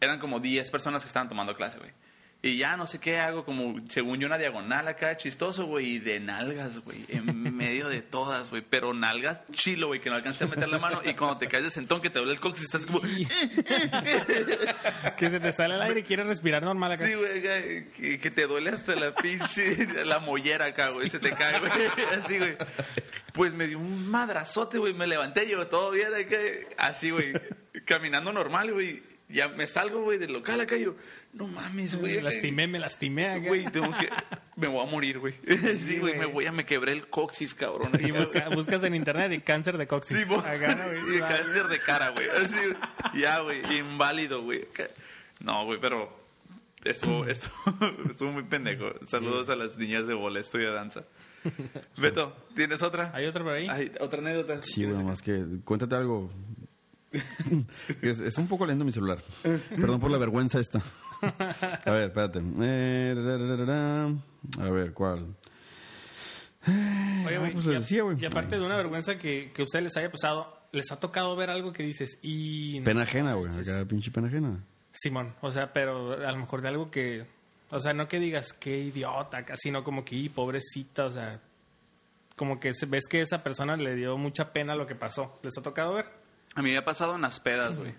eran como 10 personas que estaban tomando clase, güey. Y ya no sé qué hago, como según yo una diagonal acá, chistoso, güey, y de nalgas, güey, en medio de todas, güey. Pero nalgas chilo, güey, que no alcancé a meter la mano. Y cuando te caes de sentón, que te duele el coxis, estás como... que se te sale el aire y quieres respirar normal acá. Sí, güey, que, que te duele hasta la pinche, la mollera acá, güey, se te cae, güey, así, güey. Pues me dio un madrazote, güey, me levanté yo, todo bien acá, así, güey, caminando normal, güey. Ya me salgo, güey, del local acá, y yo, no mames, güey. Me lastimé, me lastimé. Güey, tengo que, me voy a morir, güey. Sí, güey, me voy a, me quebré el coxis, cabrón. Y busca- buscas en internet y cáncer de coxis. Sí, y cáncer de cara, güey. Así, ya, güey, inválido, güey. No, güey, pero estuvo, estuvo, estuvo muy pendejo. Saludos a las niñas de bola, estudio de danza. Beto, ¿tienes otra? ¿Hay otro por ahí? Hay otra anécdota. Sí, güey, más que cuéntate algo. es, es un poco lento mi celular. Perdón por la vergüenza esta. A ver, espérate. Eh. A ver, ¿cuál? Oye, Ah, güey, pues y, decía, güey. y aparte de una vergüenza que, que a ustedes les haya pasado, ¿les ha tocado ver algo que dices y... Pena ajena, güey. Acá, pinche pena ajena. Simón, o sea, pero a lo mejor de algo que... O sea, no que digas qué idiota, sino como que, "Y, pobrecita, o sea... Como que ves que esa persona le dio mucha pena lo que pasó. ¿Les ha tocado ver? A mí me ha pasado en las pedas, güey.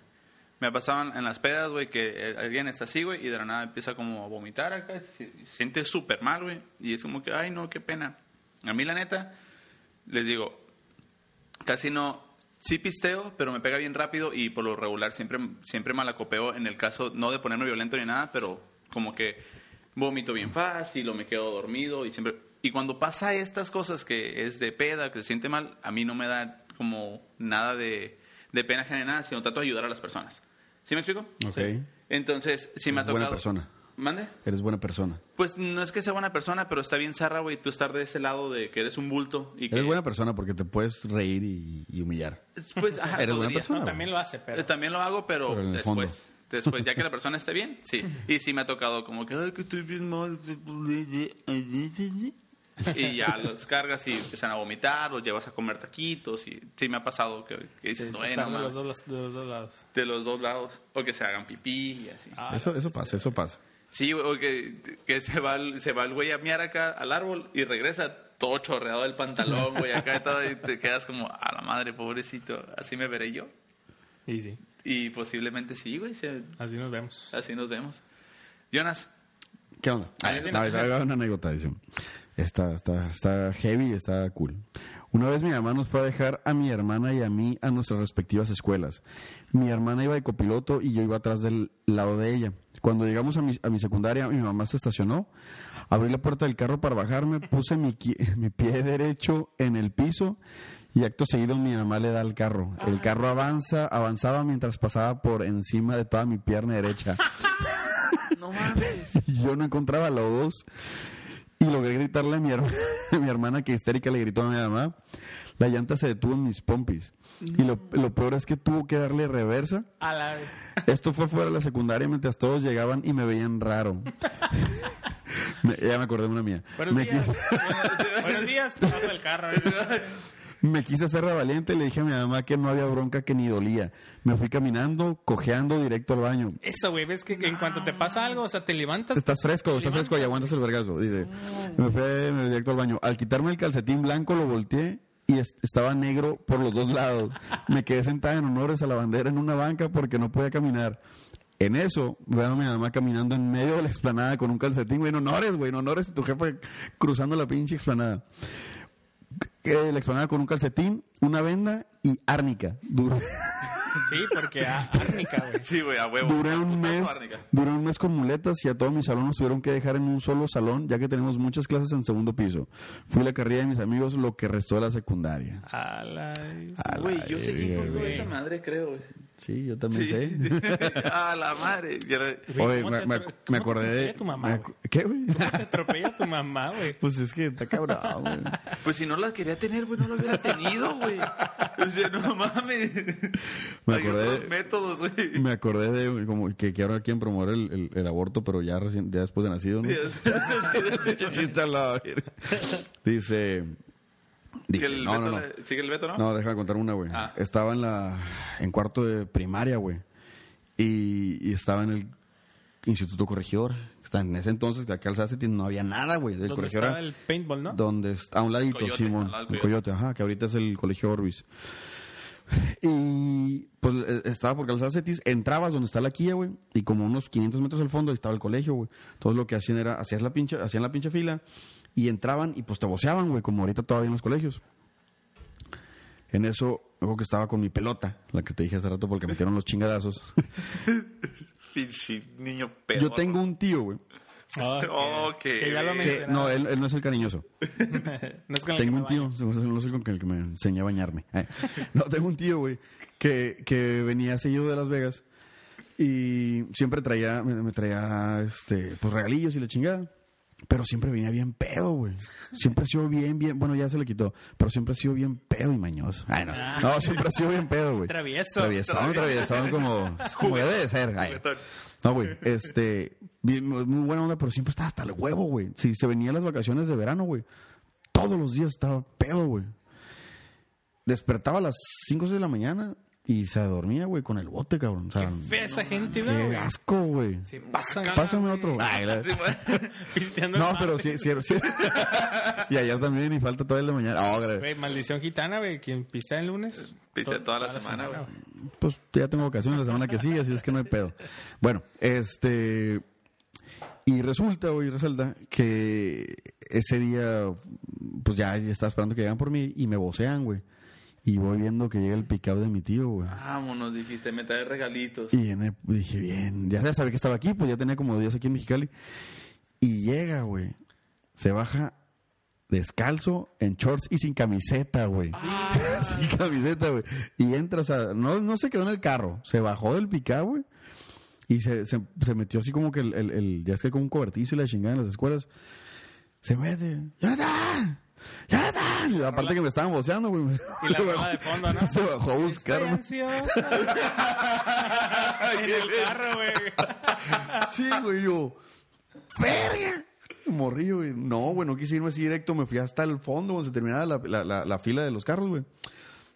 Me ha pasado en, las pedas, güey, que eh, alguien está así, güey, y de la nada empieza como a vomitar acá, se siente súper mal, güey, y es como que, ay, no, qué pena. A mí, la neta, les digo, casi no, sí pisteo, pero me pega bien rápido y por lo regular siempre, siempre malacopeo en el caso, no de ponerme violento ni nada, pero como que vomito bien fácil o me quedo dormido y siempre... Y cuando pasa estas cosas que es de peda, que se siente mal, a mí no me da como nada de, de pena ajena, nada, sino trato de ayudar a las personas. ¿Sí me explico? Ok. Entonces, sí me ha Eres buena tocado... persona. ¿Mande? Eres buena persona. Pues no es que sea buena persona, pero está bien zarra, güey, tú estar de ese lado de que eres un bulto y que... Eres buena persona porque te puedes reír y, y humillar. Pues, ajá, Eres buena persona. No, también lo hace, pero... Eh, También lo hago, pero, después. fondo. Después, ya que la persona esté bien, sí. Y sí me ha tocado como que, ay, que estoy bien mal. Y ya los cargas y empiezan a vomitar, los llevas a comer taquitos. Y sí me ha pasado que, que dices, no, eh, de, los mames", dos, de los dos lados. de los dos lados. O que se hagan pipí y así. Ah, Eso, eso pasa, eso pasa. Sí, o que, que se, va, el- se va el güey a miar acá al árbol y regresa todo chorreado del pantalón, güey, acá y todo. Y te quedas como, a la madre, pobrecito, así me veré yo. Y sí, Y posiblemente sí, güey, se- así nos vemos. así nos vemos. Jonas, ¿Qué onda? Ah, Ah, ahí una anécdota, dice. Está, está, está heavy, está cool. Una vez mi mamá nos fue a dejar a mi hermana y a mí a nuestras respectivas escuelas. Mi hermana iba de copiloto y yo iba atrás del lado de ella. Cuando llegamos a mi, a mi secundaria, mi mamá se estacionó, abrí la puerta del carro para bajarme, puse mi, mi pie derecho en el piso y acto seguido mi mamá le da al carro. El carro avanza, avanzaba mientras pasaba por encima de toda mi pierna derecha. no mames. Yo no encontraba los dos. Y logré gritarle a mi, herma- a mi hermana que histérica le gritó a mi mamá. La llanta se detuvo en mis pompis. Y lo, lo peor es que tuvo que darle reversa. A la... Esto fue fuera de la secundaria mientras todos llegaban y me veían raro. Me- ya me acordé de una mía. Buenos Me días. quise, Buenos días, te paso el carro. ¿eh? me quise hacer valiente y le dije a mi mamá que no había bronca que ni dolía. Me fui caminando, cojeando directo al baño. Eso, güey, ves que, que en cuanto te pasa algo, o sea, te levantas. Estás fresco, estás fresco y aguantas el vergazo, dice. Me fui me directo al baño. Al quitarme el calcetín blanco lo volteé y es- estaba negro por los dos lados. Me quedé sentada en honores a la bandera en una banca porque no podía caminar. En eso, veo a mi mamá caminando en medio de la explanada con un calcetín, güey, en honores, güey, en honores tu jefe cruzando la pinche explanada. Eh, la explanada con un calcetín, una venda y árnica. Duro. Sí, porque a- árnica, güey. Sí, güey, a huevo. Duré un mes, duré un mes con muletas y a todos mis alumnos tuvieron que dejar en un solo salón, ya que tenemos muchas clases en segundo piso. Fui la carrilla de mis amigos lo que restó de la secundaria. A la... Güey, yo seguí con toda esa madre, creo, güey. Sí, yo también Sí. sé. a la madre. Oye, ¿cómo me, te me- me cómo te acordé de... atropella tu mamá, me ¿Qué, güey? ¿Cómo te atropella tu mamá, güey? Pues es que está cabrón, güey. Pues si no la quería tener, güey, no la hubiera tenido, güey. O sea, no mames. Me Hay acordé- otros métodos, güey. Me acordé de como que, que ahora quieren promover el, el- el aborto, pero ya, recién, ya después de nacido, ¿no? A. Dice... Que dice, el no, Beto no, no. le- ¿Sigue el Beto, no? No, déjame contar una, güey. Ah. Estaba en la en cuarto de primaria, güey. Y, y estaba en el Instituto Corregidor. Está en ese entonces, que acá al Saceti no había nada, güey. Del Donde Corregidor. estaba el paintball, ¿no? Donde está a un ladito, Coyote, Simón. lado El Coyote, ajá, que ahorita es el Colegio Orbis. Y pues eh, estaba por Calzada Cetis, entrabas donde está la quilla, güey, y como unos 500 metros al fondo ahí estaba el colegio, güey. Entonces lo que hacían era, hacías la pinche, hacían la pinche fila y entraban y pues te voceaban, güey, como ahorita todavía en los colegios. En eso, luego que estaba con mi pelota, la que te dije hace rato porque metieron los chingadazos. Pinche niño pedo. Yo tengo un tío, güey. Que ya lo que- no, él, él no es el cariñoso. no es con el que Tengo me un tío, no sé con el que me enseñé a bañarme. Eh, No, tengo un tío, güey, que, que venía seguido de Las Vegas y siempre traía, me, me traía, este, pues regalillos y la chingada. Pero siempre venía bien pedo, güey. Siempre ha sido bien, bien, bueno, ya se le quitó, pero siempre ha sido bien pedo y mañoso. Ay, no, no siempre ha sido bien pedo, güey. Travieso. Traviesón, traviesón, como, como debe de ser. Ay. No, güey, este, bien, muy buena onda, pero siempre estaba hasta el huevo, güey. Si se venía las vacaciones de verano, güey, todos los días estaba pedo, güey. Despertaba a las 5 o 6 de la mañana y se dormía, güey, con el bote, cabrón. O sea, Fea esa gente, ¿no, qué güey? asco, güey. Se pasan Pásame otro. Ay, la- güey. pisteando No, pero sí, sí, sí. Y ayer también, y falta toda la mañana. Güey, maldición gitana, güey. Quien pistea el lunes. Pistea to- toda la semana, güey. pues ya tengo vacaciones la semana que sigue, así es que no hay pedo. Bueno, este. Y resulta, güey, resulta que ese día, pues ya estaba esperando que llegan por mí y me vocean, güey. Y voy viendo que llega el picado de mi tío, güey. Vámonos, dijiste, me trae regalitos. Y dije, bien, ya sabía que estaba aquí, pues ya tenía como días aquí en Mexicali. Y llega, güey. Se baja descalzo, en shorts y sin camiseta, güey. sin camiseta, güey. Y entra, o sea, no, no se quedó en el carro. Se bajó del picado, güey. Y se, se, se metió así como que el, el, el- ya es que con un cobertizo y la chingada en las escuelas. Se mete. ¡Jonathan! ¡Jonathan! Y aparte que me estaban voceando, güey. Y la rola de fondo, ¿no? Se bajó a Estoy buscarme. ansiosa. en el carro, güey. Sí, güey, yo. ¡Verga! Morrillo, güey. No, güey, no quise irme así directo. Me fui hasta el fondo, donde se terminaba la, la, la, la fila de los carros, güey.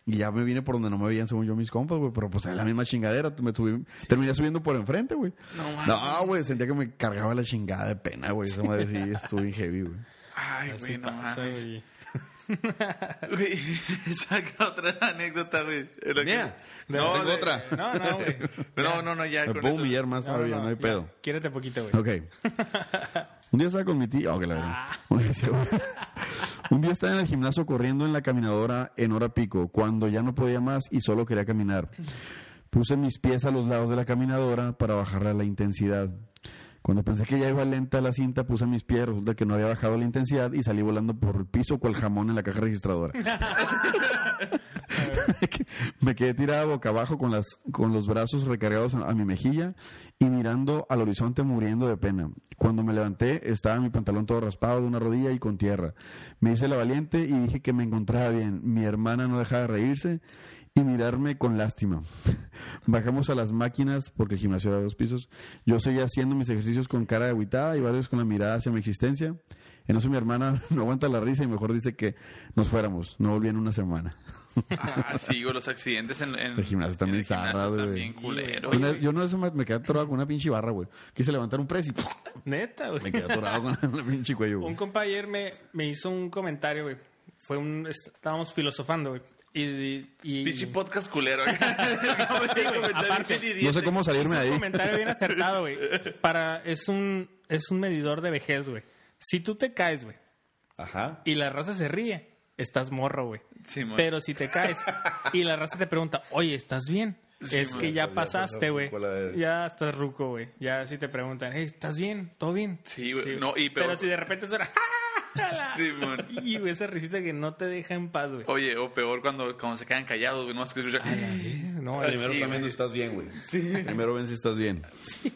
Y ya me vine por donde no me veían, según yo, mis compas, güey. Pero pues era la misma chingadera. Me subí, terminé subiendo por enfrente, güey. No, mames. No, güey, sentía que me cargaba la chingada de pena, güey. Esa madre sí estuvo bien heavy, güey. Ay, Así güey, no pasa, mames. güey. Güey, saca otra anécdota, güey. Que- Mía. No, Tengo de- otra. No, no, güey. No, no, no, ya. Me con puedo eso. humillar más todavía, no, hay ya. pedo. Quiérete poquito, güey. Ok. Un día estaba con mi tío. Oh, que la verdad. Un día- Un día estaba en el gimnasio corriendo en la caminadora en hora pico, cuando ya no podía más y solo quería caminar. Puse mis pies a los lados de la caminadora para bajarle la intensidad. Cuando pensé que ya iba lenta la cinta, puse mis pies, resulta que no había bajado la intensidad y salí volando por el piso cual jamón en la caja registradora. Me quedé tirada boca abajo con, las, con los brazos recargados a, a mi mejilla y mirando al horizonte muriendo de pena. Cuando me levanté estaba mi pantalón todo raspado de una rodilla y con tierra. Me hice la valiente y dije que me encontraba bien. Mi hermana no dejaba de reírse y mirarme con lástima. Bajamos a las máquinas porque el gimnasio era de dos pisos. Yo seguía haciendo mis ejercicios con cara de aguitada y varios con la mirada hacia mi existencia. En eso mi hermana no aguanta la risa y mejor dice que nos fuéramos. No volví en una semana. Ah, sí, los accidentes en, en El gimnasio gimnasio zarra, están güey. bien culero. Una- yo no eso me, me quedé atorado con una pinche barra, güey. Quise levantar un press y ¡puf! Neta, güey. me quedé atorado con la pinche cuello, Un güey. compa ayer me, me hizo un comentario, güey. Fue un... Estábamos filosofando, güey. Y... y, podcast culero. No, Sí, güey, aparte, No sé cómo salirme de un ahí. comentario bien acertado, güey. Para... Es un... Es un medidor de vejez, güey. Si tú te caes, güey, Ajá. y la raza se ríe, estás morro, güey. Sí. Pero si te caes y la raza te pregunta, oye, ¿estás bien? es man. que ya Pues pasaste, güey. Ya estás ruco, güey. Ya si te preguntan, hey, ¿estás bien? ¿Todo bien? Sí, güey. No, y Pero si de repente suena... Sí, man. Y, güey, esa risita que no te deja en paz, güey. Oye, o peor cuando, cuando se quedan callados, güey, no vas a escuchar. No, Primero sí, también güey. si estás bien, güey. Primero ven si estás bien.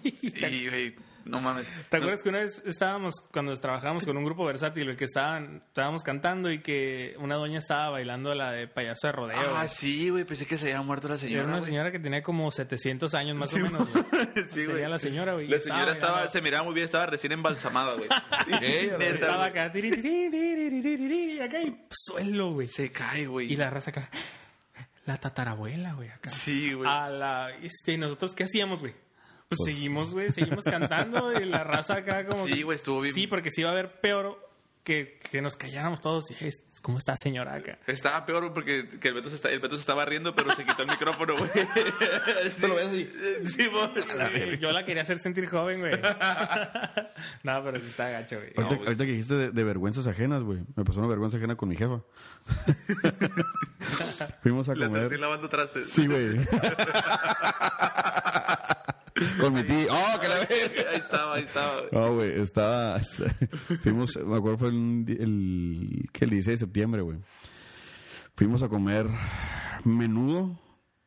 Y, güey, no mames. ¿Te acuerdas que una vez estábamos, cuando trabajábamos con un grupo versátil, güey, que estaban, estábamos cantando y que una doña estaba bailando la de payaso de rodeo? Ah, sí, güey, pensé que se había muerto la Era señora. una güey. señora que tenía como 700 años más o menos, güey. Sí, güey. la señora, güey. La señora estaba, se miraba muy bien, estaba recién embalsamada, güey. Estaba acá, tiri, tiri, tiri, tiri, tiri, acá y suelo, güey. Se cae, güey. Y la raza acá, la tatarabuela, güey, acá. Sí, güey. A la, este, ¿y nosotros qué hacíamos, güey? Pues, seguimos, güey, seguimos cantando y la raza acá como... Sí, güey, estuvo bien. Sí, porque sí iba a haber peor que, que nos calláramos todos y, "Hey, ¿cómo está señora acá? Estaba peor porque que el, Beto se está- el Beto se estaba riendo, pero se quitó el micrófono, güey. Sí, lo ves así. Sí, mo- Yo la quería hacer sentir joven, güey. no, pero sí está gacho, güey. Ahorita, ahorita que dijiste de, de vergüenzas ajenas, güey. Me pasó una vergüenza ajena con mi jefa. Fuimos a comer. estoy lavando trastes. Sí, güey. Con mi tío. ¡Oh, que la verga! Ahí estaba, ahí estaba. No, güey, estaba... Fuimos, me acuerdo fue el, el, el 16 de septiembre, güey. Fuimos a comer menudo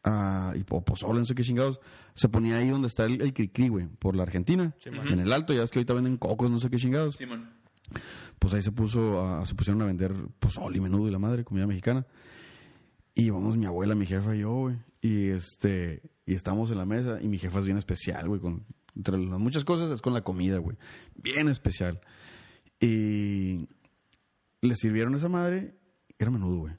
ah, y po- pozole, no sé qué chingados. Se ponía ahí donde está el, el Cricri, güey, por la Argentina. en el alto, ya ves que ahorita venden cocos, no sé qué chingados. Simón. Pues ahí se puso a- se pusieron a vender pozole y menudo y la madre, comida mexicana. Y vamos mi abuela, mi jefa y yo, güey. Y este, y estamos en la mesa y mi jefa es bien especial, güey, con entre las muchas cosas es con la comida, güey. Bien especial. Y le sirvieron esa madre, era menudo, güey.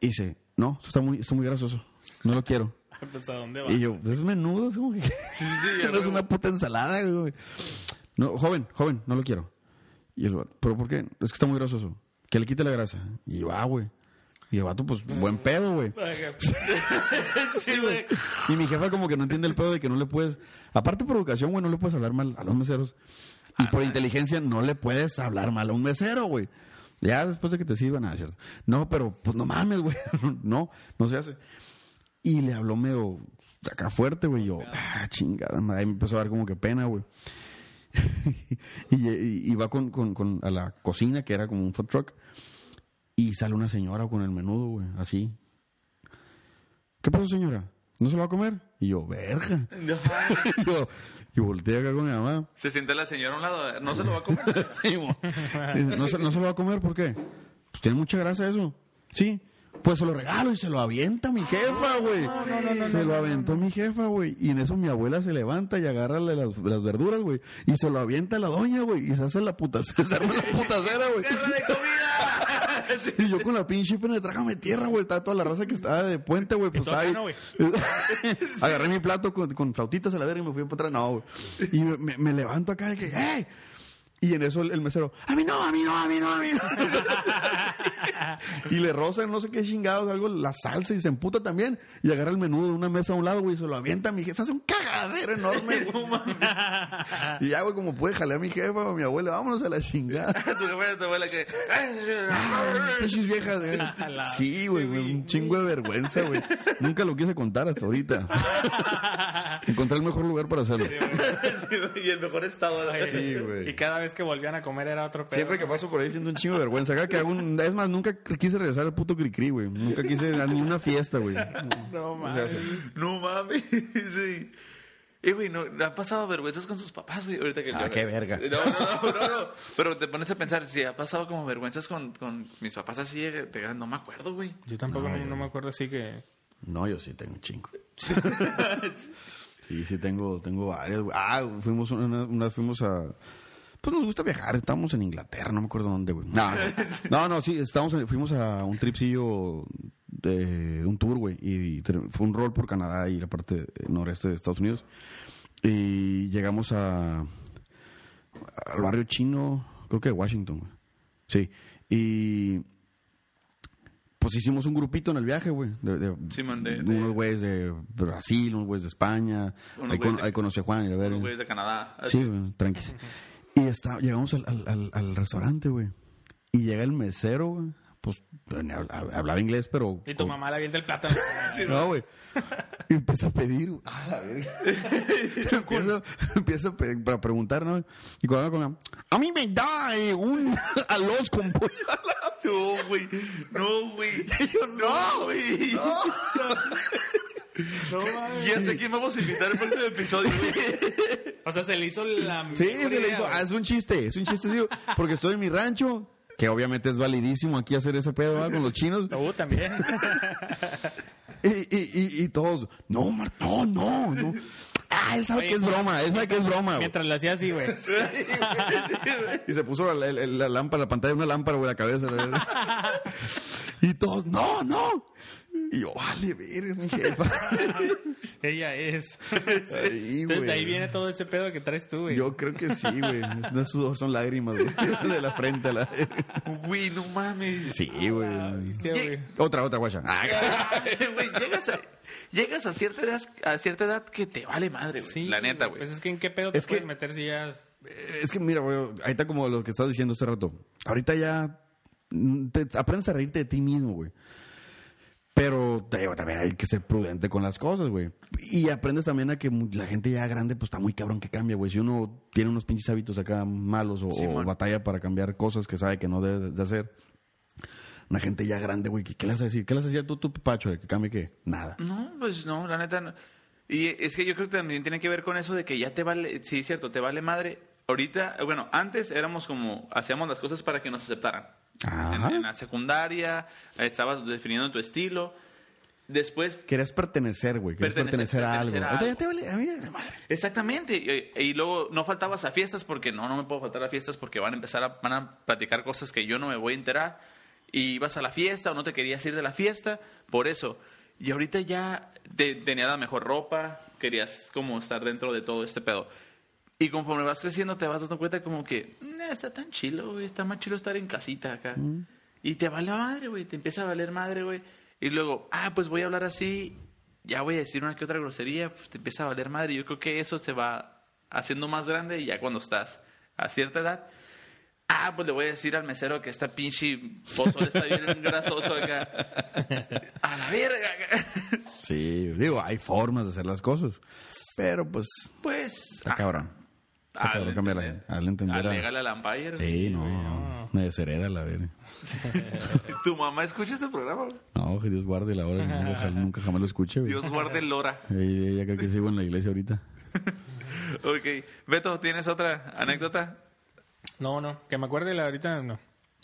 Y dice, "No, eso está muy está muy grasoso. No lo quiero." Pues, ¿a dónde va? Y yo, es menudo, es como que no es una puta ensalada, güey. No, joven, joven, no lo quiero. Y el ¿pero por qué? Es que está muy grasoso. Que le quite la grasa. Y va, güey. Y el vato, pues, buen pedo, güey. Sí, güey. Y mi jefa como que no entiende el pedo de que no le puedes... Aparte por educación, güey, no le puedes hablar mal a los meseros. Y por inteligencia no le puedes hablar mal a un mesero, güey. Ya después de que te sirvan, nada, ¿cierto? No, pero pues no mames, güey. No, no se hace. Y le habló medio acá fuerte, güey. Yo, ah, chingada, madre. Ahí me empezó a dar como que pena, güey. y, y- y va con, con- con- a la cocina, que era como un food truck. Y sale una señora con el menudo, güey, así. ¿Qué pasó, señora? ¿No se lo va a comer? Y yo, verga. No. y yo, y volteé acá con mi mamá. Se siente la señora a un lado. No se lo va a comer. Sí. Dice, ¿No, se, ¿No se lo va a comer? ¿Por qué? Pues tiene mucha grasa eso. Sí. Pues se lo regalo y se lo avienta mi jefa, güey. se lo aventó mi jefa, güey. Y en eso mi abuela se levanta y agarra la- las, las verduras, güey. Y se lo avienta a la doña, güey. Y se hace la puta, se arma la putacera, güey. ¡Guerra de comida! Y yo con la pinche pena, trágame tierra, güey. Estaba toda la raza que estaba de puente, güey. Pues estaba ahí. no, Agarré mi plato con, con flautitas a la verga y me fui para atrás. No, güey. Y me, me- me levanto acá de que, ¡hey! Y en eso el, el mesero, a mí no, a mí no, a mí no, a mí no. y le rozan no sé qué chingados, algo, la salsa y se emputa también. Y agarra el menudo de una mesa a un lado, güey, y se lo avienta a mi jefa. Se hace un cagadero enorme, güey. y ya, güey, como puede jalar a mi jefa o a mi abuela, vámonos a la chingada. Tu abuela, tu abuela que. Pinches viejas, güey. la- Sí, güey, un chingo de vergüenza, güey. Nunca lo quise contar hasta ahorita. Encontré el mejor lugar para hacerlo. y el mejor estado. Sí, güey. Y cada vez que volvían a comer era otro pedo. Siempre que paso por ahí siento un chingo de vergüenza. Acá que hago un... Es más, nunca quise regresar al puto Cricri, güey. Nunca quise ir a ninguna fiesta, güey. No, O sea, mames. No mames. Sí. Y, güey, no, ¿le han pasado vergüenzas con sus papás, güey? Ahorita que Ah, qué verga. No, no, no, no, no. Pero te pones a pensar, si ha pasado como vergüenzas con, con mis papás así, de- no me acuerdo, güey. Yo tampoco no, no me acuerdo así que... No, yo sí tengo un chingo. Sí, sí tengo, tengo varias. güey. Ah, fuimos una, una- fuimos a... Pues nos gusta viajar, estábamos en Inglaterra, no me acuerdo dónde, güey. No, no, no, sí, estábamos en- fuimos a un tripsillo de un tour, güey, y, fue un rol por Canadá y la parte noreste de Estados Unidos. Y llegamos a al barrio chino, creo que de Washington, güey. Sí, y pues hicimos un grupito en el viaje, güey. De, de- Simón, de- de- unos güeyes de Brasil, unos güeyes de España. Unos Ahí, con- conocí a Juan y la verga. Unos güeyes de Canadá. Sí, güey, tranquis. Y está, llegamos al, al, restaurante, güey. Y llega el mesero, güey. pues hab- hablaba inglés, pero... Y tu mamá la avienta el plátano. No, güey. Y empieza a pedir. Ah, la verga. empieza, empieza a pedir para preguntar, ¿no? Y cuando habla con la- A mí me da eh, un arroz con pollo. No, güey. No, güey. No, güey. No, mames. Ya sé quién vamos a invitar el próximo episodio. O sea, se le hizo la. Sí, se le hizo. Ah, es un chiste, es un chiste, sí, porque estoy en mi rancho, que obviamente es validísimo aquí hacer ese pedo ¿verdad? con los chinos. Tú también. Y, y, y, y todos, no, Mar- no, no, no. Ah, él sabe Oye, que es broma, él sabe que es broma. Mientras lo hacía así, güey. Y se puso la, la- la lámpara, la pantalla de una lámpara, güey, la cabeza. la verdad. y todos, no, no. Y yo, vale, ver, mi jefa. Ella es. Ahí, Entonces de güey. ahí viene todo ese pedo que traes tú, güey. Yo creo que sí, güey. No es sudor, son lágrimas, güey. De la frente a la... Güey, no mames. Sí, güey. Güey. Otra, otra, guacha. Ah, Güey, llegas a, llegas a cierta edad, a cierta edad que te vale madre, güey. Sí, la neta, güey. Pues es que en qué pedo te Es que- puedes meter si ya. Es que mira, güey, ahí está como lo que estás diciendo hace rato. Ahorita ya mm, te aprendes a reírte de ti mismo, güey. Pero te digo, también hay que ser prudente con las cosas, güey. Y aprendes también a que la gente ya grande, pues está muy cabrón que cambia, güey. Si uno tiene unos pinches hábitos acá malos o, Sí, o man. batalla para cambiar cosas que sabe que no debe de hacer. Una gente ya grande, güey, ¿qué, le vas a decir? ¿Qué le vas a decir tú, tú, Pacho, de que cambie qué? Nada. No, pues no, la neta no. Y es que yo creo que también tiene que ver con eso de que ya te vale, sí, cierto, te vale madre. Ahorita, bueno, antes éramos como, hacíamos las cosas para que nos aceptaran. En, en la secundaria, eh, estabas definiendo tu estilo. Después, Querías pertenecer, güey. Querías Pertenecer- pertenecer, a algo. a te a mí madre. exactamente. Y, y luego no faltabas a fiestas porque no, no me puedo faltar a fiestas porque van a empezar a, van a platicar cosas que yo no me voy a enterar. Y ibas a la fiesta o no te querías ir de la fiesta, por eso. Y ahorita ya te, tenías la mejor ropa, querías como estar dentro de todo este pedo. Y conforme vas creciendo te vas dando cuenta como que, "Nah, está tan chilo, güey, está más chilo estar en casita acá. Y te vale madre, güey, te empieza a valer madre, güey. Y luego, ah, pues voy a hablar así, ya voy a decir una que otra grosería, pues te empieza a valer madre. Yo creo que eso se va haciendo más grande y ya cuando estás a cierta edad, ah, pues le voy a decir al mesero que esta pinche pozole está bien grasoso acá. A la verga. Sí, digo, hay formas de hacer las cosas. Pero pues, Pues, está ah, cabrón. Está cabrón cambiar la gente. Al entender. a- Alégale al Empire. Sí, no, no. Me deshereda la verga. ¿Tu mamá escucha este programa? güey? No, que Dios guarde la hora. Nunca, nunca jamás lo escuche, güey. Dios guarde el Lora. Ella, ella cree que sigo en la iglesia ahorita. Ok. Beto, ¿tienes otra anécdota? No, no. Que me acuerde la ahorita, no.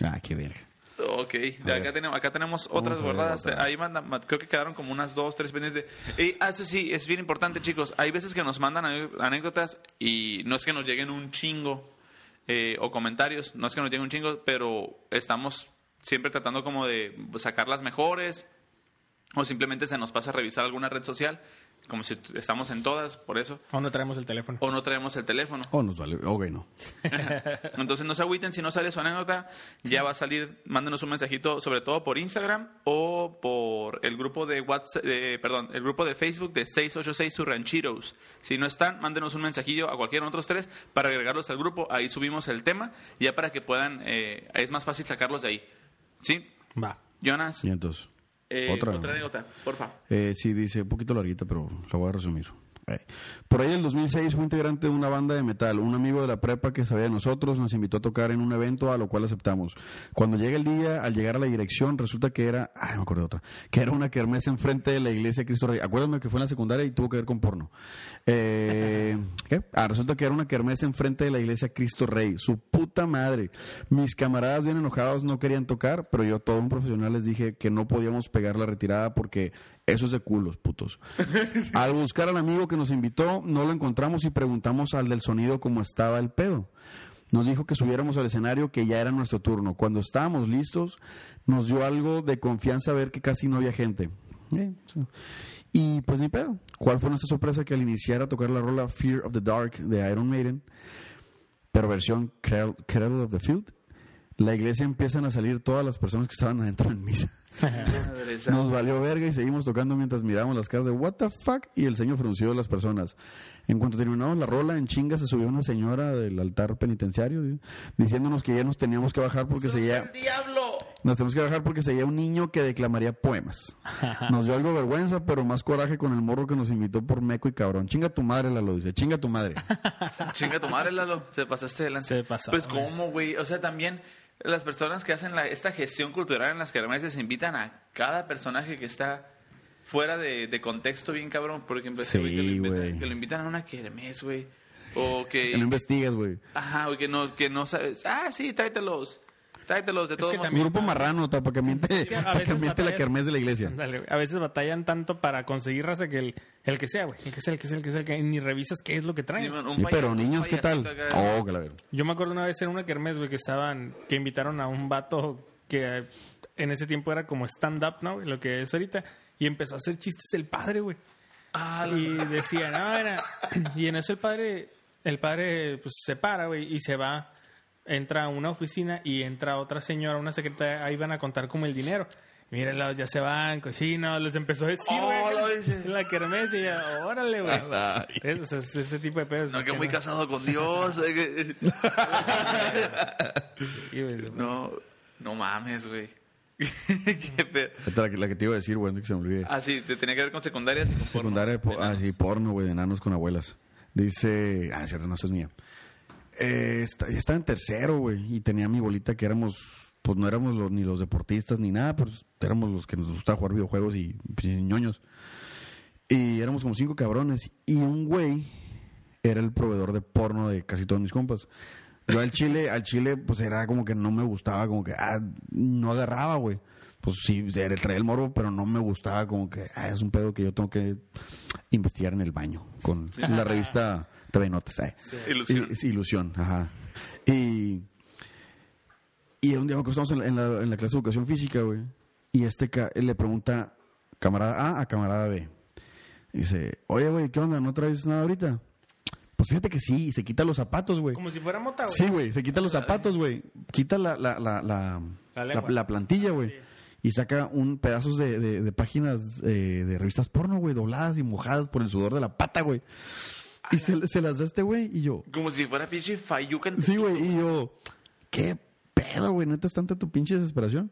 Ah, qué verga. Ok, de acá tenemos, acá tenemos otras guardadas. otra. Ahí manda- ma- creo que quedaron como unas dos, tres pendientes. Y ah, eso sí, es bien importante, chicos. Hay veces que nos mandan anécdotas y no es que nos lleguen un chingo eh, o comentarios, no es que nos lleguen un chingo, pero estamos siempre tratando como de sacar las mejores o simplemente se nos pasa a revisar alguna red social, como si estamos en todas, por eso, O no traemos el teléfono. o no traemos el teléfono. Oh, nos vale. Ok, no. Entonces no se agüiten si no sale su anécdota, ya va a salir, mándenos un mensajito, sobre todo por Instagram o por el grupo de WhatsApp, de- perdón, el grupo de Facebook de 686 Surranchiros. Si no están, mándenos un mensajillo a cualquiera de nosotros tres para agregarlos al grupo, ahí subimos el tema, ya para que puedan, eh, es más fácil sacarlos de ahí. ¿Sí? Va. Jonas, Y entonces. Eh, otra. otra anécdota, porfa. Eh, sí, dice, un poquito larguita, pero la voy a resumir. Por ahí, en el 2006, fue integrante de una banda de metal. Un amigo de la prepa que sabía de nosotros nos invitó a tocar en un evento, a lo cual aceptamos. Cuando llega el día, al llegar a la dirección, resulta que era, ay, no me acuerdo de otra, que era una kermés enfrente de la iglesia de Cristo Rey. Acuérdame que fue en la secundaria y tuvo que ver con porno. Eh, ¿Qué? Ah, resulta que era una kermés enfrente de la iglesia Cristo Rey. Su puta madre. Mis camaradas bien enojados no querían tocar, pero yo, todo un profesional, les dije que no podíamos pegar la retirada porque eso es de culos, putos. Al buscar al amigo que nos invitó, no lo encontramos y preguntamos al del sonido cómo estaba el pedo. Nos dijo que subiéramos al escenario, que ya era nuestro turno. Cuando estábamos listos, nos dio algo de confianza ver que casi no había gente. Eh. Y pues ni pedo. ¿Cuál fue nuestra sorpresa que al iniciar a tocar la rola Fear of the Dark de Iron Maiden, pero versión Cradle of the Field, la iglesia empiezan a salir todas las personas que estaban adentro en misa. Nos valió verga y seguimos tocando mientras miramos las caras de what the fuck y el ceño frunció de las personas. En cuanto terminamos la rola, en chinga se subió una señora del altar penitenciario di- diciéndonos que ya nos teníamos que bajar porque seguía ¡El diablo! Nos tenemos que bajar porque sería un niño que declamaría poemas. Nos dio algo vergüenza, pero más coraje con el morro que nos invitó por meco y cabrón. Chinga tu madre, Lalo, dice. Chinga tu madre. Chinga tu madre, Lalo. Se pasaste adelante. Se pasó, Pues. ¿cómo, güey? O sea, también las personas que hacen la- esta gestión cultural en las kermeses invitan a cada personaje que está fuera de, de contexto bien cabrón. Por ejemplo, Sí, güey que, lo invitan- güey. que lo invitan a una kermés, güey. O que... No investigas, güey. Ajá, güey, que no, que no sabes. Ah, sí, tráetelos. Tráetelos de que modos. Un grupo marrano, para que miente, que para que la kermés de la iglesia. Güey. A veces batallan tanto para conseguir raza que el, el que sea, güey. El que sea, el que sea, el que sea, el que ni revisas qué es lo que traen. Sí, man, un Sí, paya- pero un niños, ¿qué tal? acá. Oh, que la. Yo me acuerdo una vez en una kermés, güey, que estaban, que invitaron a un vato que en ese tiempo era como stand-up, ¿no? güey? Lo que es ahorita. Y empezó a hacer chistes del padre, güey. Ah, Y decía, no, era... Y en eso el padre, el padre, pues, se para, güey, y se va, entra a una oficina y entra otra señora, una secretaria, ahí van a contar como el dinero. Mírenlos, ya se van, cochinos, les empezó a decir, Oh, güey, en la kermés y ya, órale, güey. Ay. Ese, ese- ese tipo de pedos. No, pues, que muy no. casado con Dios. eh, que- Sí, güey, No, no mames, güey. Qué pedo. Esta es la que, la que te iba a decir, güey, antes que se me olvide. Ah, sí, te tenía que ver con secundarias y con porno. Secundaria de po- ah, sí, porno, güey, de enanos con abuelas. Dice, ah, es cierto, no, esa es mía. Eh, está- estaba en tercero, güey, y tenía mi bolita que éramos, pues no éramos los- ni los deportistas ni nada, pues éramos los que nos gustaba jugar videojuegos y pues, ñoños. Y éramos como cinco cabrones, y un güey era el proveedor de porno de casi todos mis compas. Yo al chile, al chile, pues era como que no me gustaba, como que, ah, no agarraba, güey. Pues sí, era traía el morbo, pero no me gustaba, como que, ah, es un pedo que yo tengo que investigar en el baño con la revista TV Notas. eh. Ilusión. Ilusión, ajá. Y, y un día me acostamos en la, en la- en la clase de educación física, güey. Y este ca- él le pregunta, camarada A a camarada B. Dice, oye, güey, ¿qué onda? ¿No traes nada ahorita? Pues fíjate que sí, se quita los zapatos, güey. Como si fuera mota, güey. Sí, güey, se quita los zapatos, güey. Quita la, la, la, la, La la- lengua. la plantilla, güey. Y saca un pedazos de, de, de páginas eh, de revistas porno, güey, dobladas y mojadas por el sudor de la pata, güey. Y se, se las da este güey y yo, Como si fuera pinche Fayuca en sí, güey, y yo, ¿qué pedo, güey? ¿Neta es tanta tu pinche desesperación?